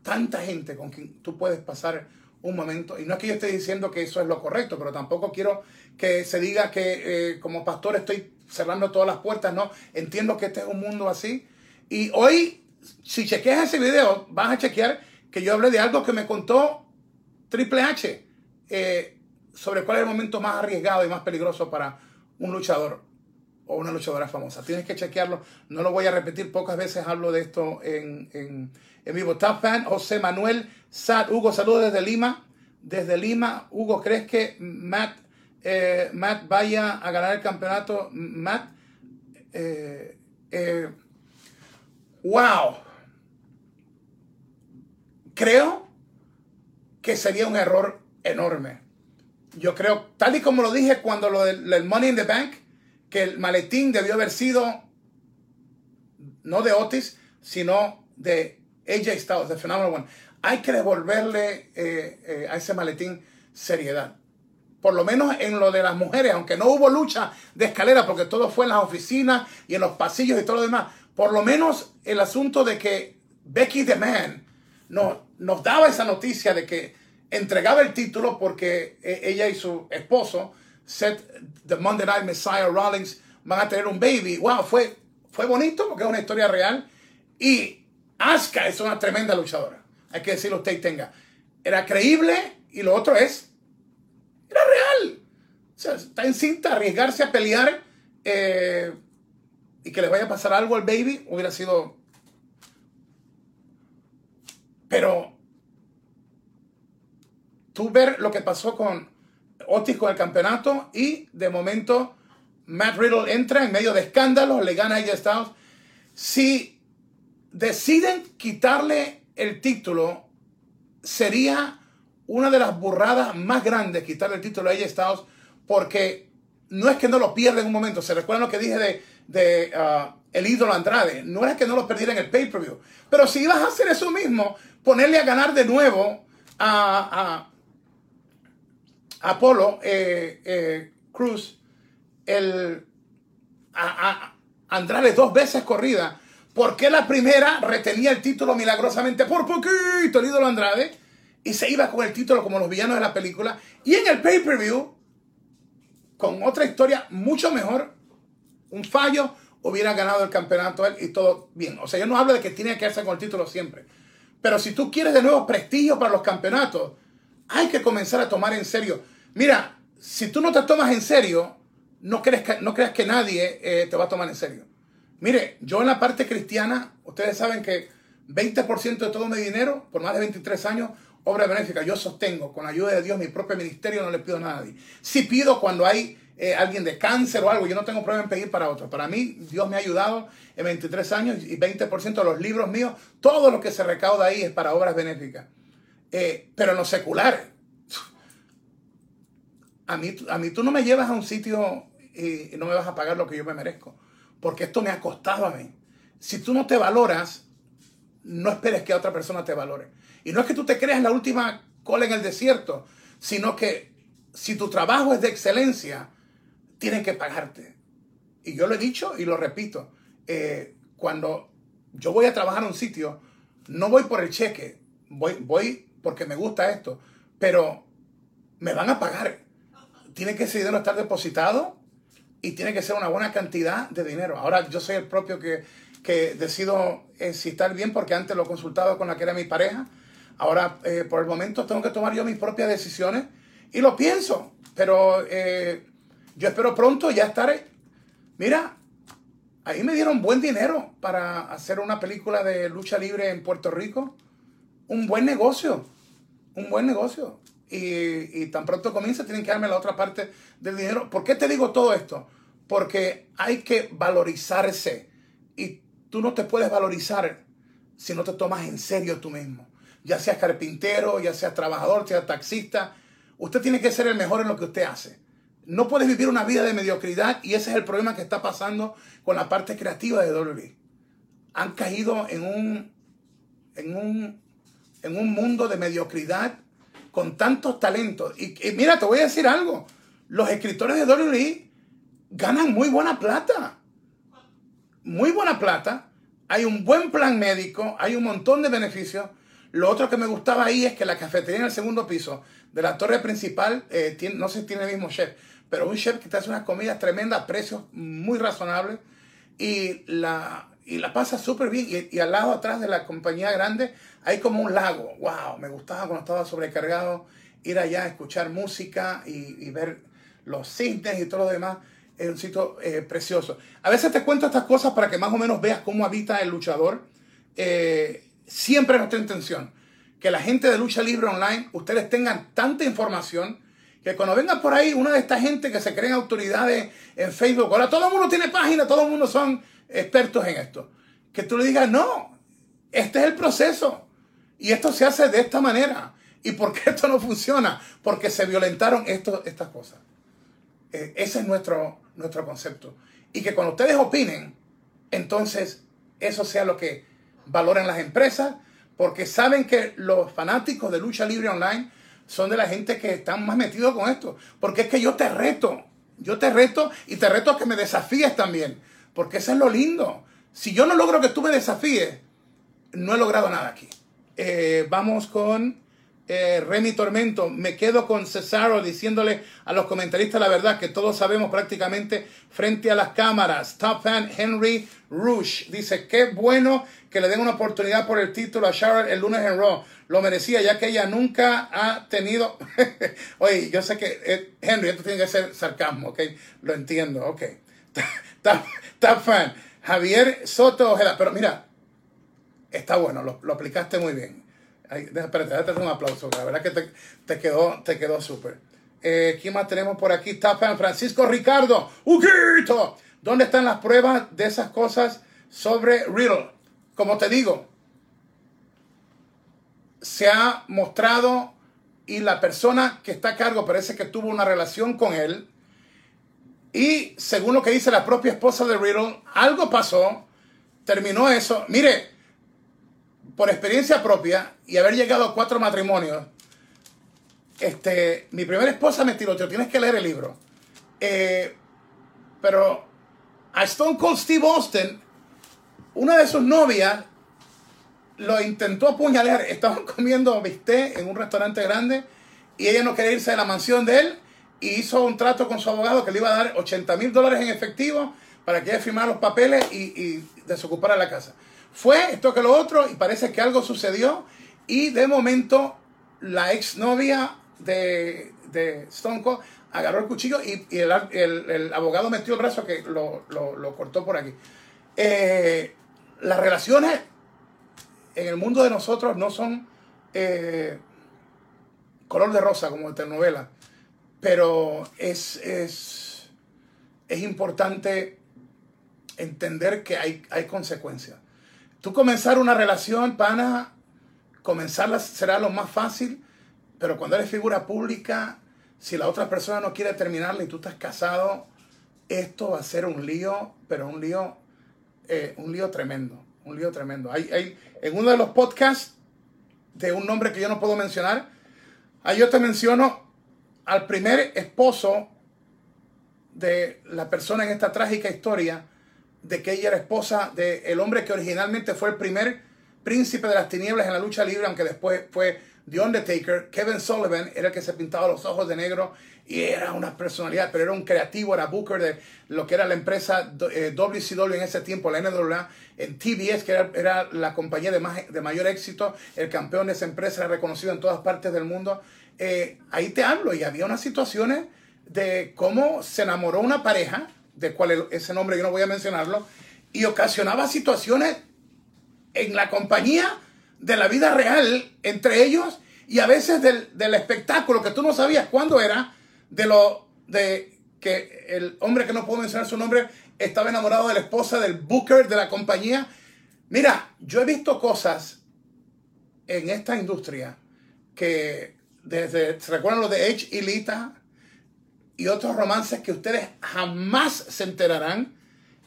tanta gente con quien tú puedes pasar un momento. Y no es que yo esté diciendo que eso es lo correcto, pero tampoco quiero que se diga que eh, como pastor estoy cerrando todas las puertas. No, entiendo que este es un mundo así. Y hoy, si chequeas ese video, vas a chequear que yo hablé de algo que me contó Triple H eh, sobre cuál es el momento más arriesgado y más peligroso para un luchador o una luchadora famosa. Tienes que chequearlo. No lo voy a repetir. Pocas veces hablo de esto en, en, en vivo. Top fan, José Manuel Sad. Hugo, saludos desde Lima. Desde Lima, Hugo, ¿crees que Matt, eh, Matt vaya a ganar el campeonato? Matt, eh, eh, wow. Creo que sería un error enorme. Yo creo, tal y como lo dije cuando lo del Money in the Bank, que el maletín debió haber sido no de Otis, sino de AJ Styles, de Phenomenal One. Hay que devolverle eh, eh, a ese maletín seriedad. Por lo menos en lo de las mujeres, aunque no hubo lucha de escalera, porque todo fue en las oficinas y en los pasillos y todo lo demás. Por lo menos el asunto de que Becky the Man no, nos daba esa noticia de que entregaba el título porque eh, ella y su esposo Seth, The Monday Night Messiah Rollins van a tener un baby. Wow, fue, fue bonito porque es una historia real. Y Asuka es una tremenda luchadora. Hay que decirlo usted y tenga. Era creíble y lo otro es, era real. O sea, está en cinta, arriesgarse a pelear eh, y que le vaya a pasar algo al baby hubiera sido... Pero tú ver lo que pasó con Otis con el campeonato y de momento Matt Riddle entra en medio de escándalos, le gana a AJ Styles. Si deciden quitarle el título, sería una de las burradas más grandes quitarle el título a AJ Styles porque no es que no lo pierda en un momento. ¿Se recuerdan lo que dije de, de uh, el ídolo Andrade? No es que no lo perdiera en el pay-per-view. Pero si ibas a hacer eso mismo, ponerle a ganar de nuevo a, Apolo eh, eh, Cruz, el, a, Andrade dos veces corrida. Porque la primera retenía el título milagrosamente por poquito el ídolo Andrade? Y se iba con el título como los villanos de la película. Y en el pay-per-view, con otra historia mucho mejor, un fallo, hubiera ganado el campeonato él y todo bien. O sea, yo no hablo de que tiene que hacer con el título siempre. Pero si tú quieres de nuevo prestigio para los campeonatos, hay que comenzar a tomar en serio. Mira, si tú no te tomas en serio, no crees que, no creas que nadie eh, te va a tomar en serio. Mire, yo en la parte cristiana, ustedes saben que 20% de todo mi dinero, por más de 23 años, obra benéfica. Yo sostengo con la ayuda de Dios mi propio ministerio, no le pido a nadie. Si pido cuando hay eh, alguien de cáncer o algo, yo no tengo problema en pedir para otro. Para mí, Dios me ha ayudado en 23 años y 20% de los libros míos, todo lo que se recauda ahí es para obras benéficas. Eh, pero en lo secular, a mí, a mí tú no me llevas a un sitio y no me vas a pagar lo que yo me merezco, porque esto me ha costado a mí. Si tú no te valoras, no esperes que otra persona te valore. Y no es que tú te creas la última cola en el desierto, sino que si tu trabajo es de excelencia, tienen que pagarte. Y yo lo he dicho y lo repito. Eh, cuando yo voy a trabajar en un sitio, no voy por el cheque, voy, voy porque me gusta esto, pero me van a pagar. Tiene que ese dinero estar depositado y tiene que ser una buena cantidad de dinero. Ahora yo soy el propio que, que decido eh, si estar bien porque antes lo he consultado con la que era mi pareja. Ahora eh, por el momento tengo que tomar yo mis propias decisiones y lo pienso, pero eh, yo espero pronto ya estar. Mira, ahí me dieron buen dinero para hacer una película de lucha libre en Puerto Rico. Un buen negocio, un buen negocio y, tan pronto comienza tienen que darme la otra parte del dinero. ¿Por qué te digo todo esto? Porque hay que valorizarse y tú no te puedes valorizar si no te tomas en serio tú mismo. Ya seas carpintero, ya seas trabajador, seas taxista, usted tiene que ser el mejor en lo que usted hace. No puedes vivir una vida de mediocridad y ese es el problema que está pasando con la parte creativa de WWE. Han caído en un, en un, en un mundo de mediocridad con tantos talentos. Y, mira, te voy a decir algo. Los escritores de WWE ganan muy buena plata. Muy buena plata. Hay un buen plan médico, hay un montón de beneficios. Lo otro que me gustaba ahí es que la cafetería en el segundo piso de la torre principal, eh, no sé si tiene el mismo chef, pero un chef que te hace unas comidas tremendas, precios muy razonables. Y la, y la pasa súper bien. Y, al lado atrás de la compañía grande hay como un lago. ¡Wow! Me gustaba cuando estaba sobrecargado ir allá a escuchar música y, ver los cisnes y todo lo demás. Es un sitio eh, precioso. A veces te cuento estas cosas para que más o menos veas cómo habita el luchador. Eh, siempre es nuestra intención que la gente de Lucha Libre Online, ustedes tengan tanta información que cuando venga por ahí una de estas gente que se creen autoridades en Facebook, ahora todo el mundo tiene página, todo el mundo son expertos en esto. Que tú le digas, no, este es el proceso. Y esto se hace de esta manera. ¿Y por qué esto no funciona? Porque se violentaron esto, estas cosas. Eh, ese es nuestro, nuestro concepto. Y que cuando ustedes opinen, entonces eso sea lo que valoren las empresas, porque saben que los fanáticos de lucha libre online son de la gente que están más metidos con esto. Porque es que yo te reto, yo te reto y te reto a que me desafíes también. Porque eso es lo lindo. Si yo no logro que tú me desafíes, no he logrado nada aquí. Eh, vamos con eh, Remy Tormento. Me quedo con Cesaro diciéndole a los comentaristas la verdad que todos sabemos prácticamente frente a las cámaras. Top fan Henry Rush dice: Qué bueno que le den una oportunidad por el título a Charlotte el lunes en Raw. Lo merecía, ya que ella nunca ha tenido. <laughs> Oye, yo sé que eh, Henry, esto tiene que ser sarcasmo, ¿ok? Lo entiendo, ok. <laughs> Top. Javier Soto Ojeda. Pero mira, está bueno, lo, aplicaste muy bien. Espérate, déjate un aplauso. La verdad que te, quedó te quedó súper. Eh, ¿Quién más tenemos por aquí? Top Francisco Ricardo. ¡Uquito! ¿Dónde están las pruebas de esas cosas sobre Riddle? Como te digo, se ha mostrado y la persona que está a cargo parece que tuvo una relación con él y según lo que dice la propia esposa de Riddle, algo pasó, terminó eso. Mire, por experiencia propia y haber llegado a cuatro matrimonios, este, mi primera esposa me tiró, tienes que leer el libro. Eh, pero a Stone Cold Steve Austin, una de sus novias, lo intentó apuñalar. Estaban <laughs> comiendo bistec en un restaurante grande y ella no quería irse de la mansión de él hizo un trato con su abogado que le iba a dar 80 mil dólares en efectivo para que ella firmara los papeles y, y desocupara la casa. Fue esto que lo otro y parece que algo sucedió y de momento la exnovia de, de Stone Cold agarró el cuchillo y, el, abogado metió el brazo que lo, cortó por aquí. Eh, las relaciones en el mundo de nosotros no son eh, color de rosa como de telenovela, pero es, es, es importante entender que hay, hay consecuencias. Tú comenzar una relación, pana, comenzarla será lo más fácil, pero cuando eres figura pública, si la otra persona no quiere terminarla y tú estás casado, esto va a ser un lío, pero un lío, eh, un lío tremendo, un lío tremendo. Hay, hay, en uno de los podcasts de un nombre que yo no puedo mencionar, ahí yo te menciono al primer esposo de la persona en esta trágica historia de que ella era esposa del el hombre que originalmente fue el primer príncipe de las tinieblas en la lucha libre, aunque después fue The Undertaker. Kevin Sullivan era el que se pintaba los ojos de negro y era una personalidad, pero era un creativo, era Booker de lo que era la empresa WCW eh, en ese tiempo, la NWA, en TBS, que era, la compañía de, más, de mayor éxito, el campeón de esa empresa, era reconocido en todas partes del mundo. Eh, ahí te hablo y había unas situaciones de cómo se enamoró una pareja de cuál ese nombre yo no voy a mencionarlo, y ocasionaba situaciones en la compañía de la vida real entre ellos y a veces del, espectáculo que tú no sabías cuándo era, de lo de que el hombre que no puedo mencionar su nombre estaba enamorado de la esposa del booker de la compañía. Mira, yo he visto cosas en esta industria que desde, ¿se recuerdan lo de Edge y Lita? y otros romances que ustedes jamás se enterarán.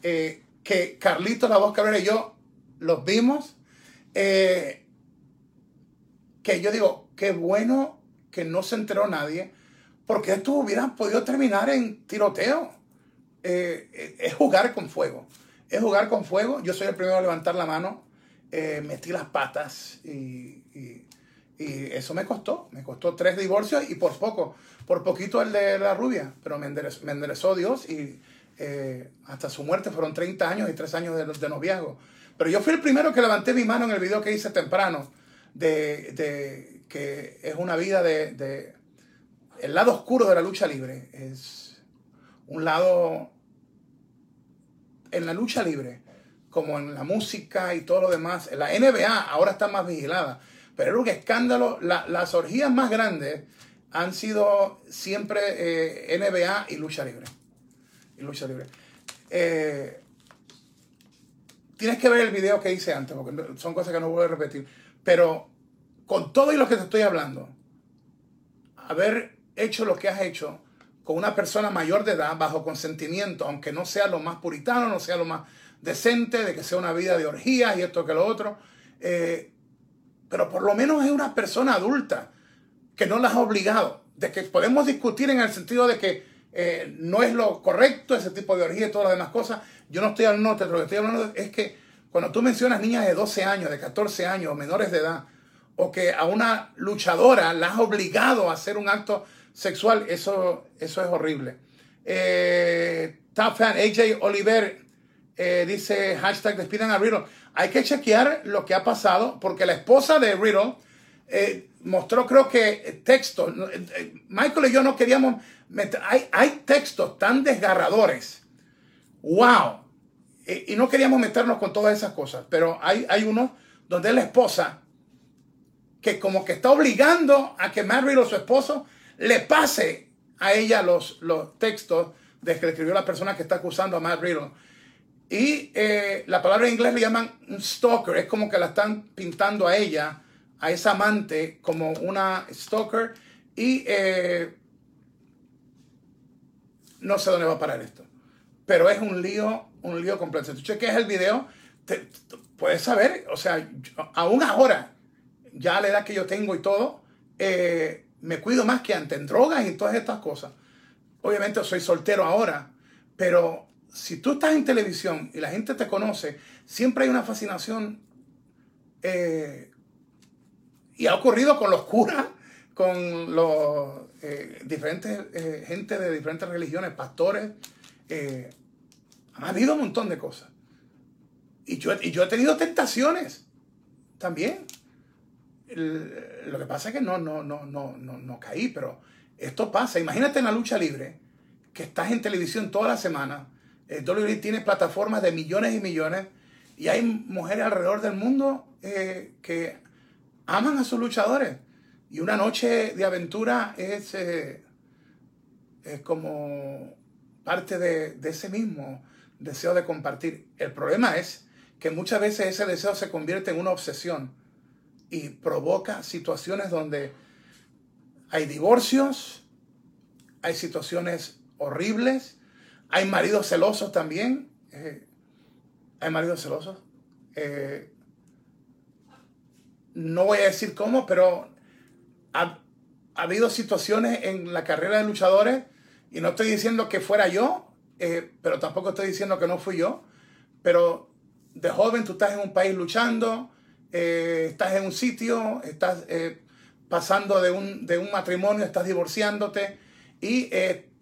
Eh, que Carlitos, la voz Cabrera y yo los vimos. Eh, que yo digo, qué bueno que no se enteró nadie, porque esto hubiera podido terminar en tiroteo. Eh, es jugar con fuego. Es jugar con fuego. Yo soy el primero a levantar la mano. metí las patas y, y, eso me costó. Me costó tres divorcios y por poco por poquito el de la rubia, pero me enderezó, Dios y eh, hasta su muerte fueron 30 años y 3 años de, noviazgo. Pero yo fui el primero que levanté mi mano en el video que hice temprano, de, que es una vida de, de, El lado oscuro de la lucha libre. Es un lado... En la lucha libre, como en la música y todo lo demás, la NBA ahora está más vigilada, pero era un escándalo. las orgías más grandes han sido siempre eh, NBA y lucha libre. Y lucha libre. Eh, tienes que ver el video que hice antes, porque son cosas que no voy a repetir. Pero con todo y lo que te estoy hablando, haber hecho lo que has hecho con una persona mayor de edad, bajo consentimiento, aunque no sea lo más puritano, no sea lo más decente, de que sea una vida de orgías y esto que lo otro, eh, pero por lo menos es una persona adulta que no las ha obligado, de que podemos discutir en el sentido de que eh, no es lo correcto ese tipo de orgía y todas las demás cosas. Yo no estoy hablando de lo que estoy hablando es que cuando tú mencionas niñas de 12 años, de 14 años, menores de edad, o que a una luchadora la has obligado a hacer un acto sexual, eso, eso es horrible. Eh, top fan AJ Oliver eh, dice hashtag despidan a Riddle. Hay que chequear lo que ha pasado porque la esposa de Riddle eh, mostró creo que textos. Eh, Michael y yo no queríamos meter, hay, hay textos tan desgarradores. ¡Wow! Y, no queríamos meternos con todas esas cosas, pero hay, hay uno donde la esposa que como que está obligando a que Matt o su esposo le pase a ella los, los textos de que le escribió la persona que está acusando a Matt Riddle. Y eh, la palabra en inglés le llaman stalker, es como que la están pintando a ella a esa amante como una stalker y eh, no sé dónde va a parar esto. Pero es un lío, un lío completo. Si tú chequeas el video, te, puedes saber, o sea, aún ahora, ya la edad que yo tengo y todo, eh, me cuido más que antes en drogas y todas estas cosas. Obviamente soy soltero ahora, pero si tú estás en televisión y la gente te conoce, siempre hay una fascinación eh, y ha ocurrido con los curas, con los eh, diferentes eh, gente de diferentes religiones, pastores. Ha habido un montón de cosas. Y yo, y yo he tenido tentaciones también. lo que pasa es que no, no, no, no, no, no caí, pero esto pasa. Imagínate en la lucha libre, que estás en televisión toda la semana, El WWE tiene plataformas de millones y millones y hay mujeres alrededor del mundo eh, que aman a sus luchadores. Y una noche de aventura es, eh, es como parte de, de, ese mismo deseo de compartir. El problema es que muchas veces ese deseo se convierte en una obsesión y provoca situaciones donde hay divorcios, hay situaciones horribles, hay maridos celosos también. Eh, hay maridos celosos. Eh, no voy a decir cómo, pero ha, habido situaciones en la carrera de luchadores, y no estoy diciendo que fuera yo, eh, pero tampoco estoy diciendo que no fui yo, pero de joven tú estás en un país luchando, estás en un sitio, estás pasando de un, de un matrimonio, estás divorciándote y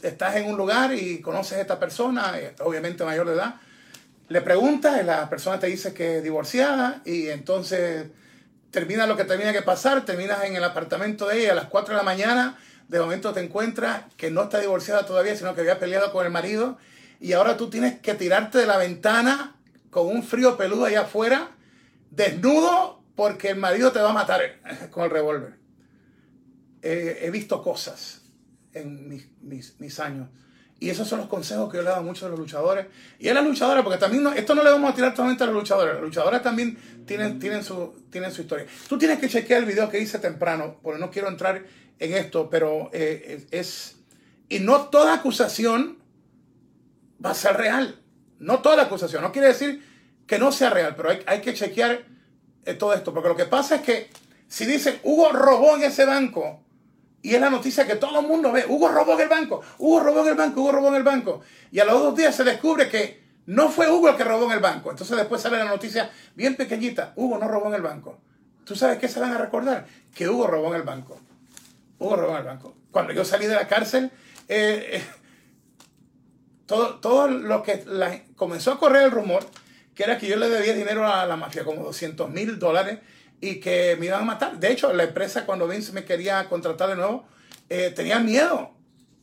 estás en un lugar y conoces a esta persona, eh, obviamente mayor de edad, le preguntas la persona te dice que es divorciada y entonces termina lo que termina que pasar, terminas en el apartamento de ella a las 4 de la mañana, de momento te encuentras que no está divorciada todavía, sino que había peleado con el marido y ahora tú tienes que tirarte de la ventana con un frío peludo allá afuera, desnudo, porque el marido te va a matar <laughs> con el revólver. he visto cosas en mis, mis, años. Y esos son los consejos que yo le he dado a muchos de los luchadores. Y a las luchadoras, porque también esto no le vamos a tirar totalmente a los luchadores. Las luchadoras también tienen, tienen, su, tienen su historia. Tú tienes que chequear el video que hice temprano, porque no quiero entrar en esto, pero eh, es... Y no toda acusación va a ser real. No toda acusación. No quiere decir que no sea real, pero hay, hay que chequear eh, todo esto. Porque lo que pasa es que si dicen, Hugo robó en ese banco, y es la noticia que todo el mundo ve. Hugo robó en el banco, Hugo robó en el banco, Hugo robó en el banco. Y a los dos días se descubre que no fue Hugo el que robó en el banco. Entonces después sale la noticia bien pequeñita, Hugo no robó en el banco. ¿Tú sabes qué se van a recordar? Que Hugo robó en el banco. Hugo robó en el banco. Cuando yo salí de la cárcel, eh, eh, todo, lo que comenzó a correr el rumor, que era que yo le debía dinero a la mafia, como 200 mil dólares, y que me iban a matar. De hecho, la empresa cuando Vince me quería contratar de nuevo, eh, tenía miedo.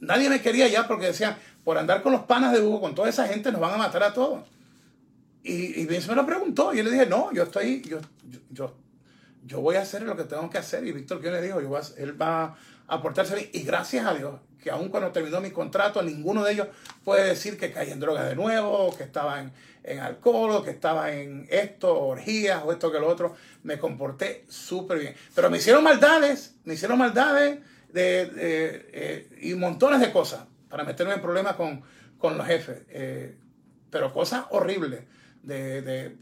Nadie me quería ya porque decían, por andar con los panas de Hugo, con toda esa gente, nos van a matar a todos. Y, Vince me lo preguntó y yo le dije, no, yo estoy, yo, yo, yo voy a hacer lo que tengo que hacer. Y Víctor ¿qué le dijo, yo él va a aportarse bien. Y gracias a Dios, que aún cuando terminó mi contrato, ninguno de ellos puede decir que caí en drogas de nuevo, que estaba en, alcohol, que estaba en esto, orgías o esto que lo otro. Me comporté súper bien. Pero me hicieron maldades, me hicieron maldades de, eh, y montones de cosas para meterme en problemas con, con los jefes. Eh, pero cosas horribles de,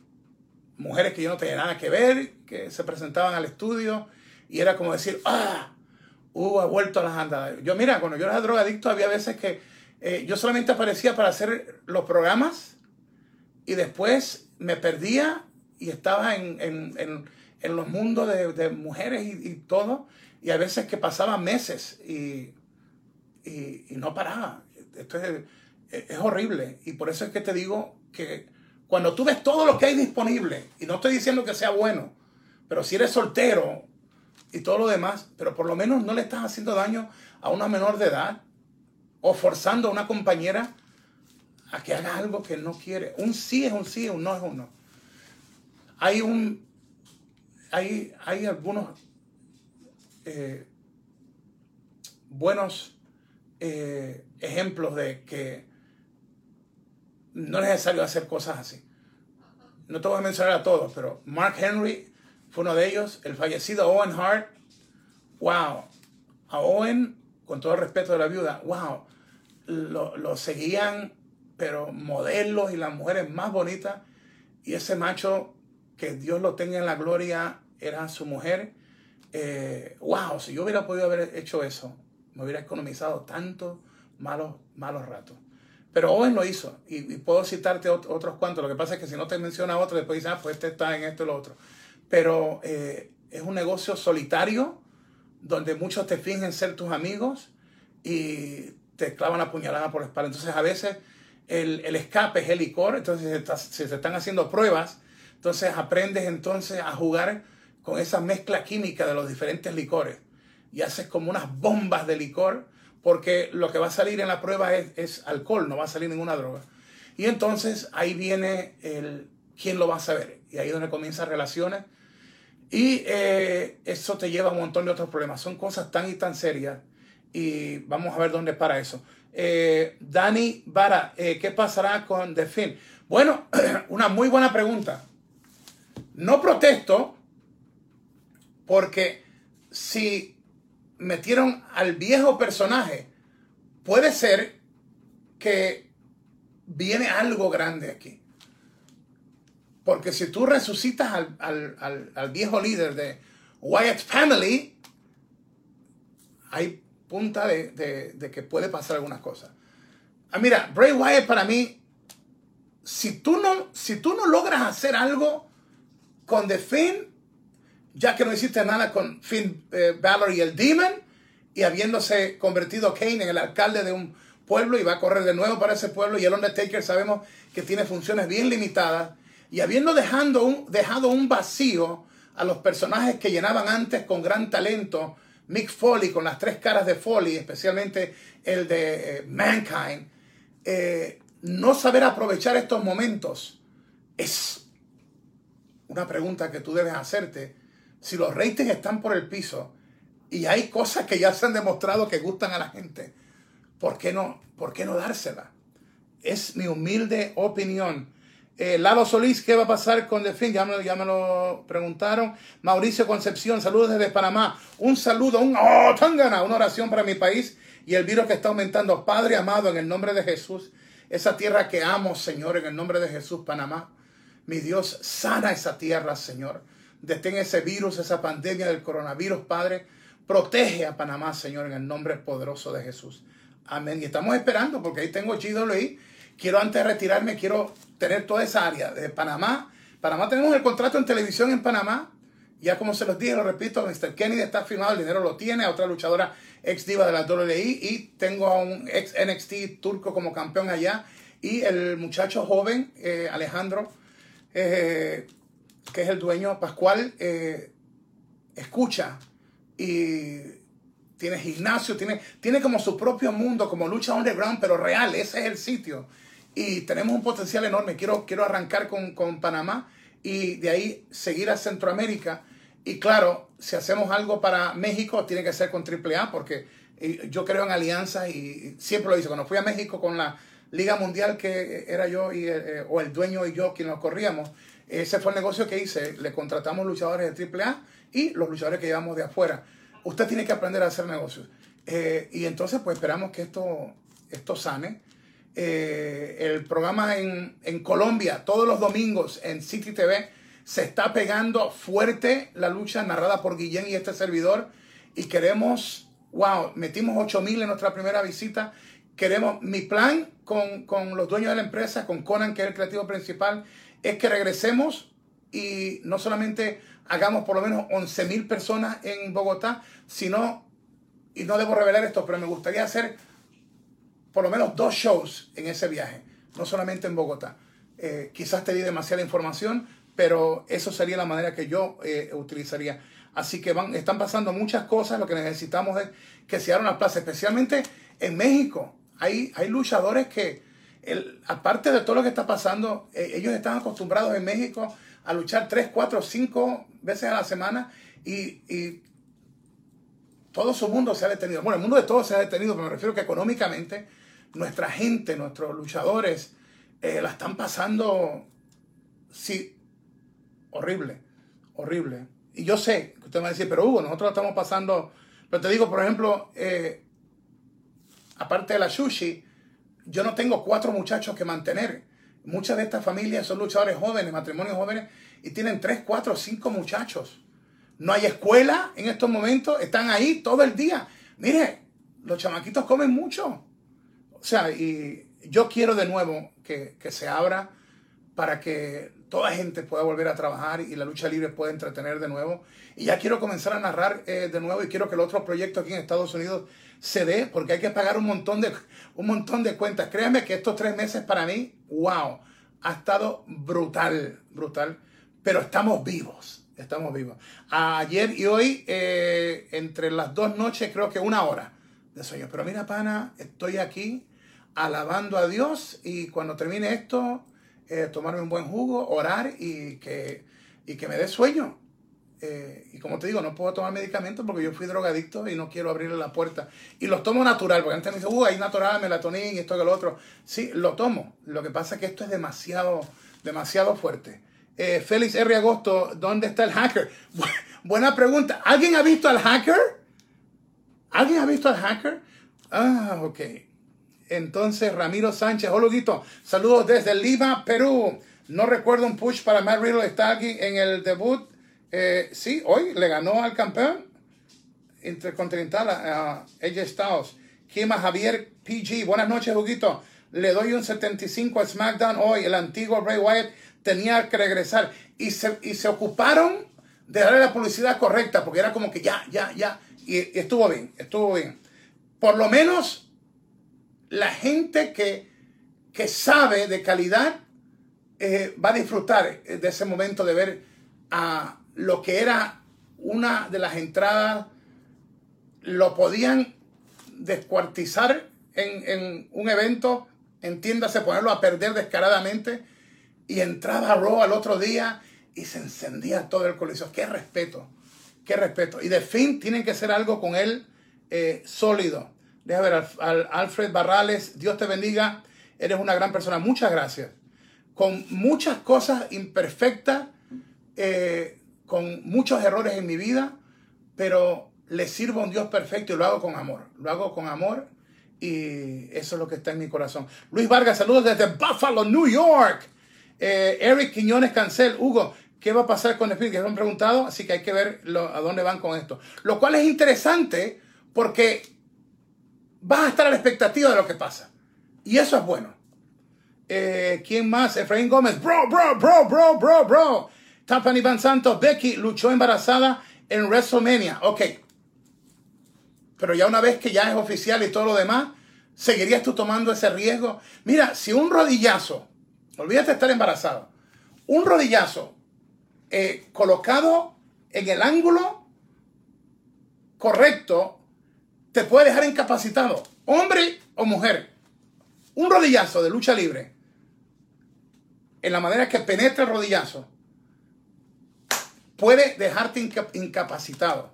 mujeres que yo no tenía nada que ver, que se presentaban al estudio y era como decir, ah, uh, ha vuelto a las andadas. Yo, mira, cuando yo era drogadicto había veces que eh, yo solamente aparecía para hacer los programas y después me perdía y estaba en, en, en, en los mundos de, de mujeres y, y, todo. Y a veces que pasaba meses y, y, y no paraba. Esto es, es, horrible. Y por eso es que te digo que cuando tú ves todo lo que hay disponible, y no estoy diciendo que sea bueno, pero si eres soltero y todo lo demás, pero por lo menos no le estás haciendo daño a una menor de edad o forzando a una compañera a que haga algo que no quiere. Un sí es un sí, un no es un no. Hay un, hay, hay algunos eh, buenos eh, ejemplos de que no es necesario hacer cosas así. No te voy a mencionar a todos, pero Mark Henry fue uno de ellos. El fallecido Owen Hart. Wow. A Owen, con todo el respeto de la viuda, wow. Lo, lo seguían pero modelos y las mujeres más bonitas. Y ese macho, que Dios lo tenga en la gloria, era su mujer. Eh, wow, si yo hubiera podido haber hecho eso, me hubiera economizado tantos malos, malos ratos. Pero Owen lo hizo, y, puedo citarte otros cuantos. Lo que pasa es que si no te menciona otro, después dices, ah, pues este está en esto y lo otro. Pero eh, es un negocio solitario, donde muchos te fingen ser tus amigos y te clavan la puñalada por la espalda. Entonces, a veces el, el escape es el licor, entonces se, se están haciendo pruebas, entonces aprendes entonces a jugar con esa mezcla química de los diferentes licores y haces como unas bombas de licor porque lo que va a salir en la prueba es, es alcohol, no va a salir ninguna droga. Y entonces ahí viene el quién lo va a saber. Y ahí es donde comienzan relaciones. Y eh, eso te lleva a un montón de otros problemas. Son cosas tan y tan serias. Y vamos a ver dónde para eso. Eh, Dani Vara, eh, ¿qué pasará con The Fin? Bueno, <clears throat> una muy buena pregunta. No protesto porque si metieron al viejo personaje, puede ser que viene algo grande aquí. Porque si tú resucitas al, viejo líder de Wyatt Family, hay punta de, que puede pasar algunas cosas. Ah, mira, Bray Wyatt para mí, si tú no, si tú no logras hacer algo con The Finn, ya que no hiciste nada con Finn eh, Balor y el Demon, y habiéndose convertido Kane en el alcalde de un pueblo y va a correr de nuevo para ese pueblo, y el Undertaker sabemos que tiene funciones bien limitadas, y habiendo dejando dejado un vacío a los personajes que llenaban antes con gran talento, Mick Foley con las tres caras de Foley, especialmente el de eh, Mankind, eh, no saber aprovechar estos momentos es una pregunta que tú debes hacerte. Si los ratings están por el piso y hay cosas que ya se han demostrado que gustan a la gente, ¿por qué no, por qué no dársela? Es mi humilde opinión. Eh, Lalo Solís, ¿qué va a pasar con Delfín? Ya me, ya me lo preguntaron. Mauricio Concepción, saludos desde Panamá. Un saludo, un oh, tangana, una oración para mi país y el virus que está aumentando. Padre amado, en el nombre de Jesús, esa tierra que amo, Señor, en el nombre de Jesús, Panamá. Mi Dios, sana esa tierra, Señor. Detén ese virus, esa pandemia del coronavirus, Padre. Protege a Panamá, Señor, en el nombre poderoso de Jesús. Amén. Y estamos esperando, porque ahí tengo GWI. Quiero antes de retirarme, quiero tener toda esa área de Panamá. Panamá tenemos el contrato en televisión en Panamá. Ya como se los dije, lo repito, Mr. Kennedy está firmado, el dinero lo tiene, a otra luchadora ex diva de la WI y tengo a un ex NXT turco como campeón allá y el muchacho joven, eh, Alejandro, eh, que es el dueño, Pascual, eh, escucha y tiene gimnasio, tiene, tiene como su propio mundo, como lucha underground, pero real, ese es el sitio y tenemos un potencial enorme. Quiero, quiero arrancar con, con, Panamá y de ahí seguir a Centroamérica. Y claro, si hacemos algo para México, tiene que ser con AAA, porque eh, yo creo en alianzas y siempre lo hice. Cuando fui a México con la Liga Mundial, que era yo y, eh, o el dueño y yo quien nos corríamos, ese fue el negocio que hice. Le contratamos luchadores de AAA y los luchadores que llevamos de afuera. Usted tiene que aprender a hacer negocios. Eh, y entonces, pues esperamos que esto, esto sane eh, el programa en, Colombia, todos los domingos en City TV, se está pegando fuerte la lucha narrada por Guillén y este servidor. Y queremos, wow, metimos 8 mil en nuestra primera visita. Queremos, mi plan con, con los dueños de la empresa, con Conan, que es el creativo principal, es que regresemos y no solamente hagamos por lo menos 11 mil personas en Bogotá, sino, y no debo revelar esto, pero me gustaría hacer por lo menos dos shows en ese viaje, no solamente en Bogotá. Eh, quizás te di demasiada información, pero eso sería la manera que yo eh, utilizaría. Así que van, están pasando muchas cosas, lo que necesitamos es que se abran las plazas, especialmente en México. Hay, hay luchadores que, el, aparte de todo lo que está pasando, eh, ellos están acostumbrados en México a luchar tres, cuatro, cinco veces a la semana y, y todo su mundo se ha detenido. Bueno, el mundo de todos se ha detenido, pero me refiero que económicamente nuestra gente, nuestros luchadores, eh, la están pasando, sí, horrible, horrible. Y yo sé que usted va a decir, pero Hugo, nosotros la estamos pasando, pero te digo, por ejemplo, eh, aparte de la sushi, yo no tengo cuatro muchachos que mantener. Muchas de estas familias son luchadores jóvenes, matrimonios jóvenes, y tienen tres, cuatro, cinco muchachos. No hay escuela en estos momentos, están ahí todo el día. Mire, los chamaquitos comen mucho. O sea, y yo quiero de nuevo que, se abra para que toda gente pueda volver a trabajar y la lucha libre pueda entretener de nuevo. Y ya quiero comenzar a narrar eh, de nuevo y quiero que el otro proyecto aquí en Estados Unidos se dé porque hay que pagar un montón de, un montón de cuentas. Créanme que estos tres meses para mí, wow, ha estado brutal, brutal, pero estamos vivos, estamos vivos. Ayer y hoy, eh, entre las dos noches, creo que una hora de sueño. Pero mira, pana, estoy aquí alabando a Dios y cuando termine esto, eh, tomarme un buen jugo, orar y que, y que me dé sueño. Eh, y como te digo, no puedo tomar medicamentos porque yo fui drogadicto y no quiero abrirle la puerta. Y los tomo natural, porque antes me dice, uh, hay natural, melatonina y esto que lo otro. Sí, lo tomo. Lo que pasa es que esto es demasiado, demasiado fuerte. Eh, Félix R. Agosto, ¿dónde está el hacker? buena pregunta. ¿Alguien ha visto al hacker? ¿Alguien ha visto al hacker? Ah, ok. Entonces, Ramiro Sánchez, hola, Saludos desde Lima, Perú. No recuerdo un push para Matt Riddle. Está aquí en el debut eh, sí, hoy le ganó al campeón intercontinental a, AJ Styles. Kima Javier PG, buenas noches, Huguito. Le doy un 75 a SmackDown hoy. El antiguo Bray Wyatt tenía que regresar. Y se, y se ocuparon de darle la publicidad correcta, porque era como que ya, ya, ya. Y, estuvo bien, estuvo bien. Por lo menos la gente que, que sabe de calidad eh, va a disfrutar de ese momento de ver a, lo que era una de las entradas, lo podían descuartizar en, un evento, entiéndase, ponerlo a perder descaradamente, y entraba Raw al otro día y se encendía todo el coliseo. Qué respeto, qué respeto. Y de fin tienen que ser algo con él eh, sólido. Deja ver, al, Alfred Barrales, Dios te bendiga, eres una gran persona, muchas gracias. Con muchas cosas imperfectas, eh, con muchos errores en mi vida, pero le sirvo a un Dios perfecto y lo hago con amor. Lo hago con amor y eso es lo que está en mi corazón. Luis Vargas, saludos desde Buffalo, New York. Eh, Eric Quiñones Cancel, Hugo, ¿qué va a pasar con el Spirit? Que me han preguntado, así que hay que ver a dónde van con esto. Lo cual es interesante porque vas a estar a la expectativa de lo que pasa. Y eso es bueno. Eh, ¿Quién más? Efraín Gómez, bro, bro, bro, bro, bro, bro. Tapani Van Santos, Becky luchó embarazada en WrestleMania. Ok. Pero ya una vez que ya es oficial y todo lo demás, ¿seguirías tú tomando ese riesgo? Mira, si un rodillazo, olvídate de estar embarazada, un rodillazo eh, colocado en el ángulo correcto te puede dejar incapacitado, hombre o mujer. Un rodillazo de lucha libre, en la manera que penetra el rodillazo, puede dejarte incapacitado.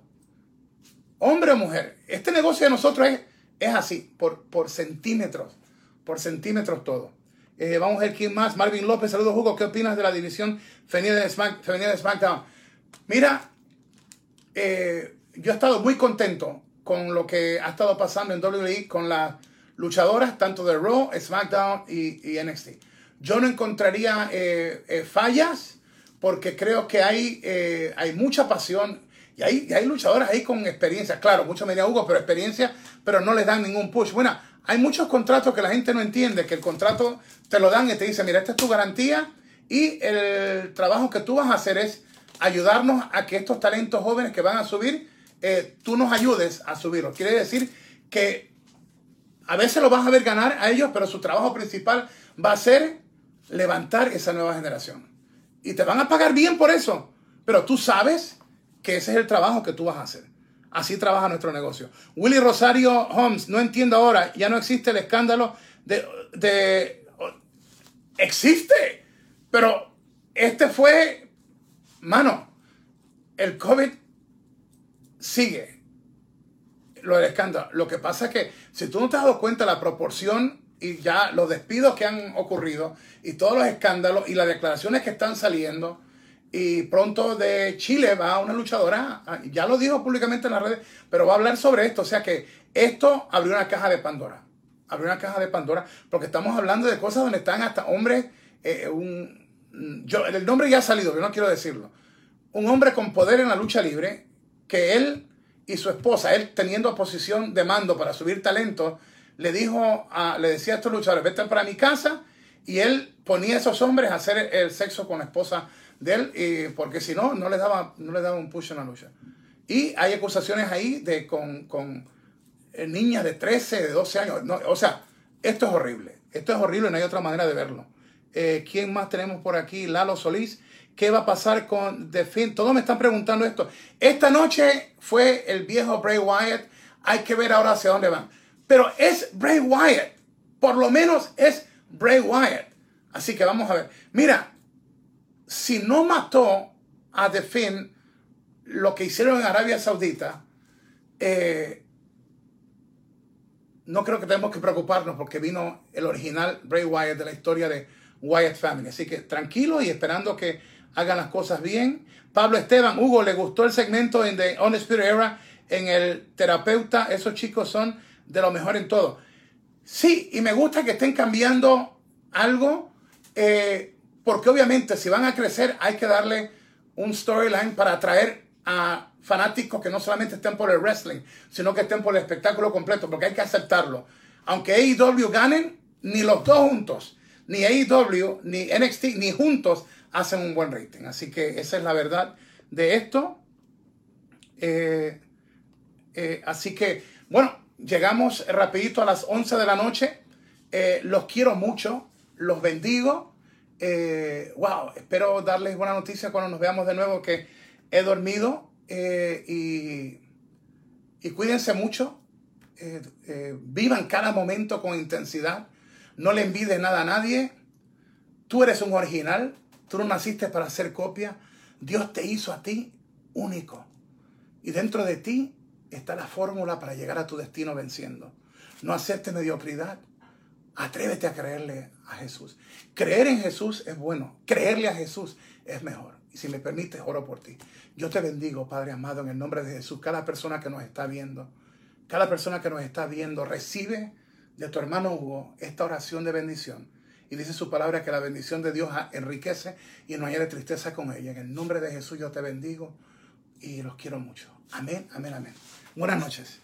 Hombre o mujer, este negocio de nosotros es, es así, por, por centímetros, por centímetros todo. Eh, vamos a ver quién más. Marvin López, saludos Hugo, ¿qué opinas de la división femenina de, SmackDown? Mira, eh, yo he estado muy contento con lo que ha estado pasando en WWE con las luchadoras, tanto de Raw, SmackDown y, NXT. Yo no encontraría eh, fallas porque creo que hay, eh, hay mucha pasión y hay, hay luchadores ahí con experiencia. Claro, muchos me Hugo, pero experiencia, pero no les dan ningún push. Bueno, hay muchos contratos que la gente no entiende, que el contrato te lo dan y te dice, mira, esta es tu garantía y el trabajo que tú vas a hacer es ayudarnos a que estos talentos jóvenes que van a subir, eh, tú nos ayudes a subirlos. Quiere decir que a veces lo vas a ver ganar a ellos, pero su trabajo principal va a ser levantar esa nueva generación y te van a pagar bien por eso. Pero tú sabes que ese es el trabajo que tú vas a hacer. Así trabaja nuestro negocio. Willy Rosario Holmes, no entiendo ahora, ya no existe el escándalo de, de existe, pero este fue, mano, el COVID sigue lo del escándalo. Lo que pasa es que si tú no te has dado cuenta la proporción y ya los despidos que han ocurrido y todos los escándalos y las declaraciones que están saliendo. Y pronto de Chile va una luchadora, ah, ya lo dijo públicamente en las redes, pero va a hablar sobre esto. O sea que esto abrió una caja de Pandora. Abrió una caja de Pandora porque estamos hablando de cosas donde están hasta hombres, eh, un, yo, el nombre ya ha salido, yo no quiero decirlo. Un hombre con poder en la lucha libre que él y su esposa, él teniendo posición de mando para subir talento, le dijo, a, le decía a estos luchadores, vete para mi casa, y él ponía a esos hombres a hacer el sexo con la esposa de él, y, porque si no, no les daba, no les daba un push en la lucha. Y hay acusaciones ahí de con, con eh, niñas de 13, de 12 años. o sea, esto es horrible. Esto es horrible, no hay otra manera de verlo. Eh, ¿Quién más tenemos por aquí? Lalo Solís. ¿Qué va a pasar con The? Todos me están preguntando esto. Esta noche fue el viejo Bray Wyatt. Hay que ver ahora hacia dónde van. Pero es Bray Wyatt. por lo menos es Bray Wyatt. Así que vamos a ver. Mira, si no mató a The lo que hicieron en Arabia Saudita, eh, no creo que tenemos que preocuparnos porque vino el original Bray Wyatt de la historia de Wyatt Family. Así que tranquilo y esperando que hagan las cosas bien. Pablo Esteban, Hugo, ¿le gustó el segmento en The On Spirit Era en el terapeuta? Esos chicos son de lo mejor en todo. Sí, y me gusta que estén cambiando algo, eh, porque obviamente si van a crecer hay que darle un storyline para atraer a fanáticos que no solamente estén por el wrestling, sino que estén por el espectáculo completo, porque hay que aceptarlo. Aunque AEW ganen, ni los dos juntos, ni AEW, ni NXT, ni juntos hacen un buen rating. Así que esa es la verdad de esto. Eh, eh, así que, bueno, llegamos rapidito a las 11 de la noche. Eh, los quiero mucho, los bendigo. Wow, espero darles buena noticia cuando nos veamos de nuevo que he dormido y, y, cuídense mucho. vivan cada momento con intensidad. No le envides nada a nadie. Tú eres un original. Tú no naciste para hacer copia. Dios te hizo a ti único. Y dentro de ti está la fórmula para llegar a tu destino venciendo. No aceptes mediocridad. Atrévete a creerle a Jesús. Creer en Jesús es bueno. Creerle a Jesús es mejor. Y si me permites, oro por ti. Yo te bendigo, Padre amado, en el nombre de Jesús. Cada persona que nos está viendo, cada persona que nos está viendo, recibe de tu hermano Hugo esta oración de bendición. Y dice su palabra que la bendición de Dios enriquece y no haya tristeza con ella. En el nombre de Jesús yo te bendigo y los quiero mucho. Amén, amén, amén. Buenas noches.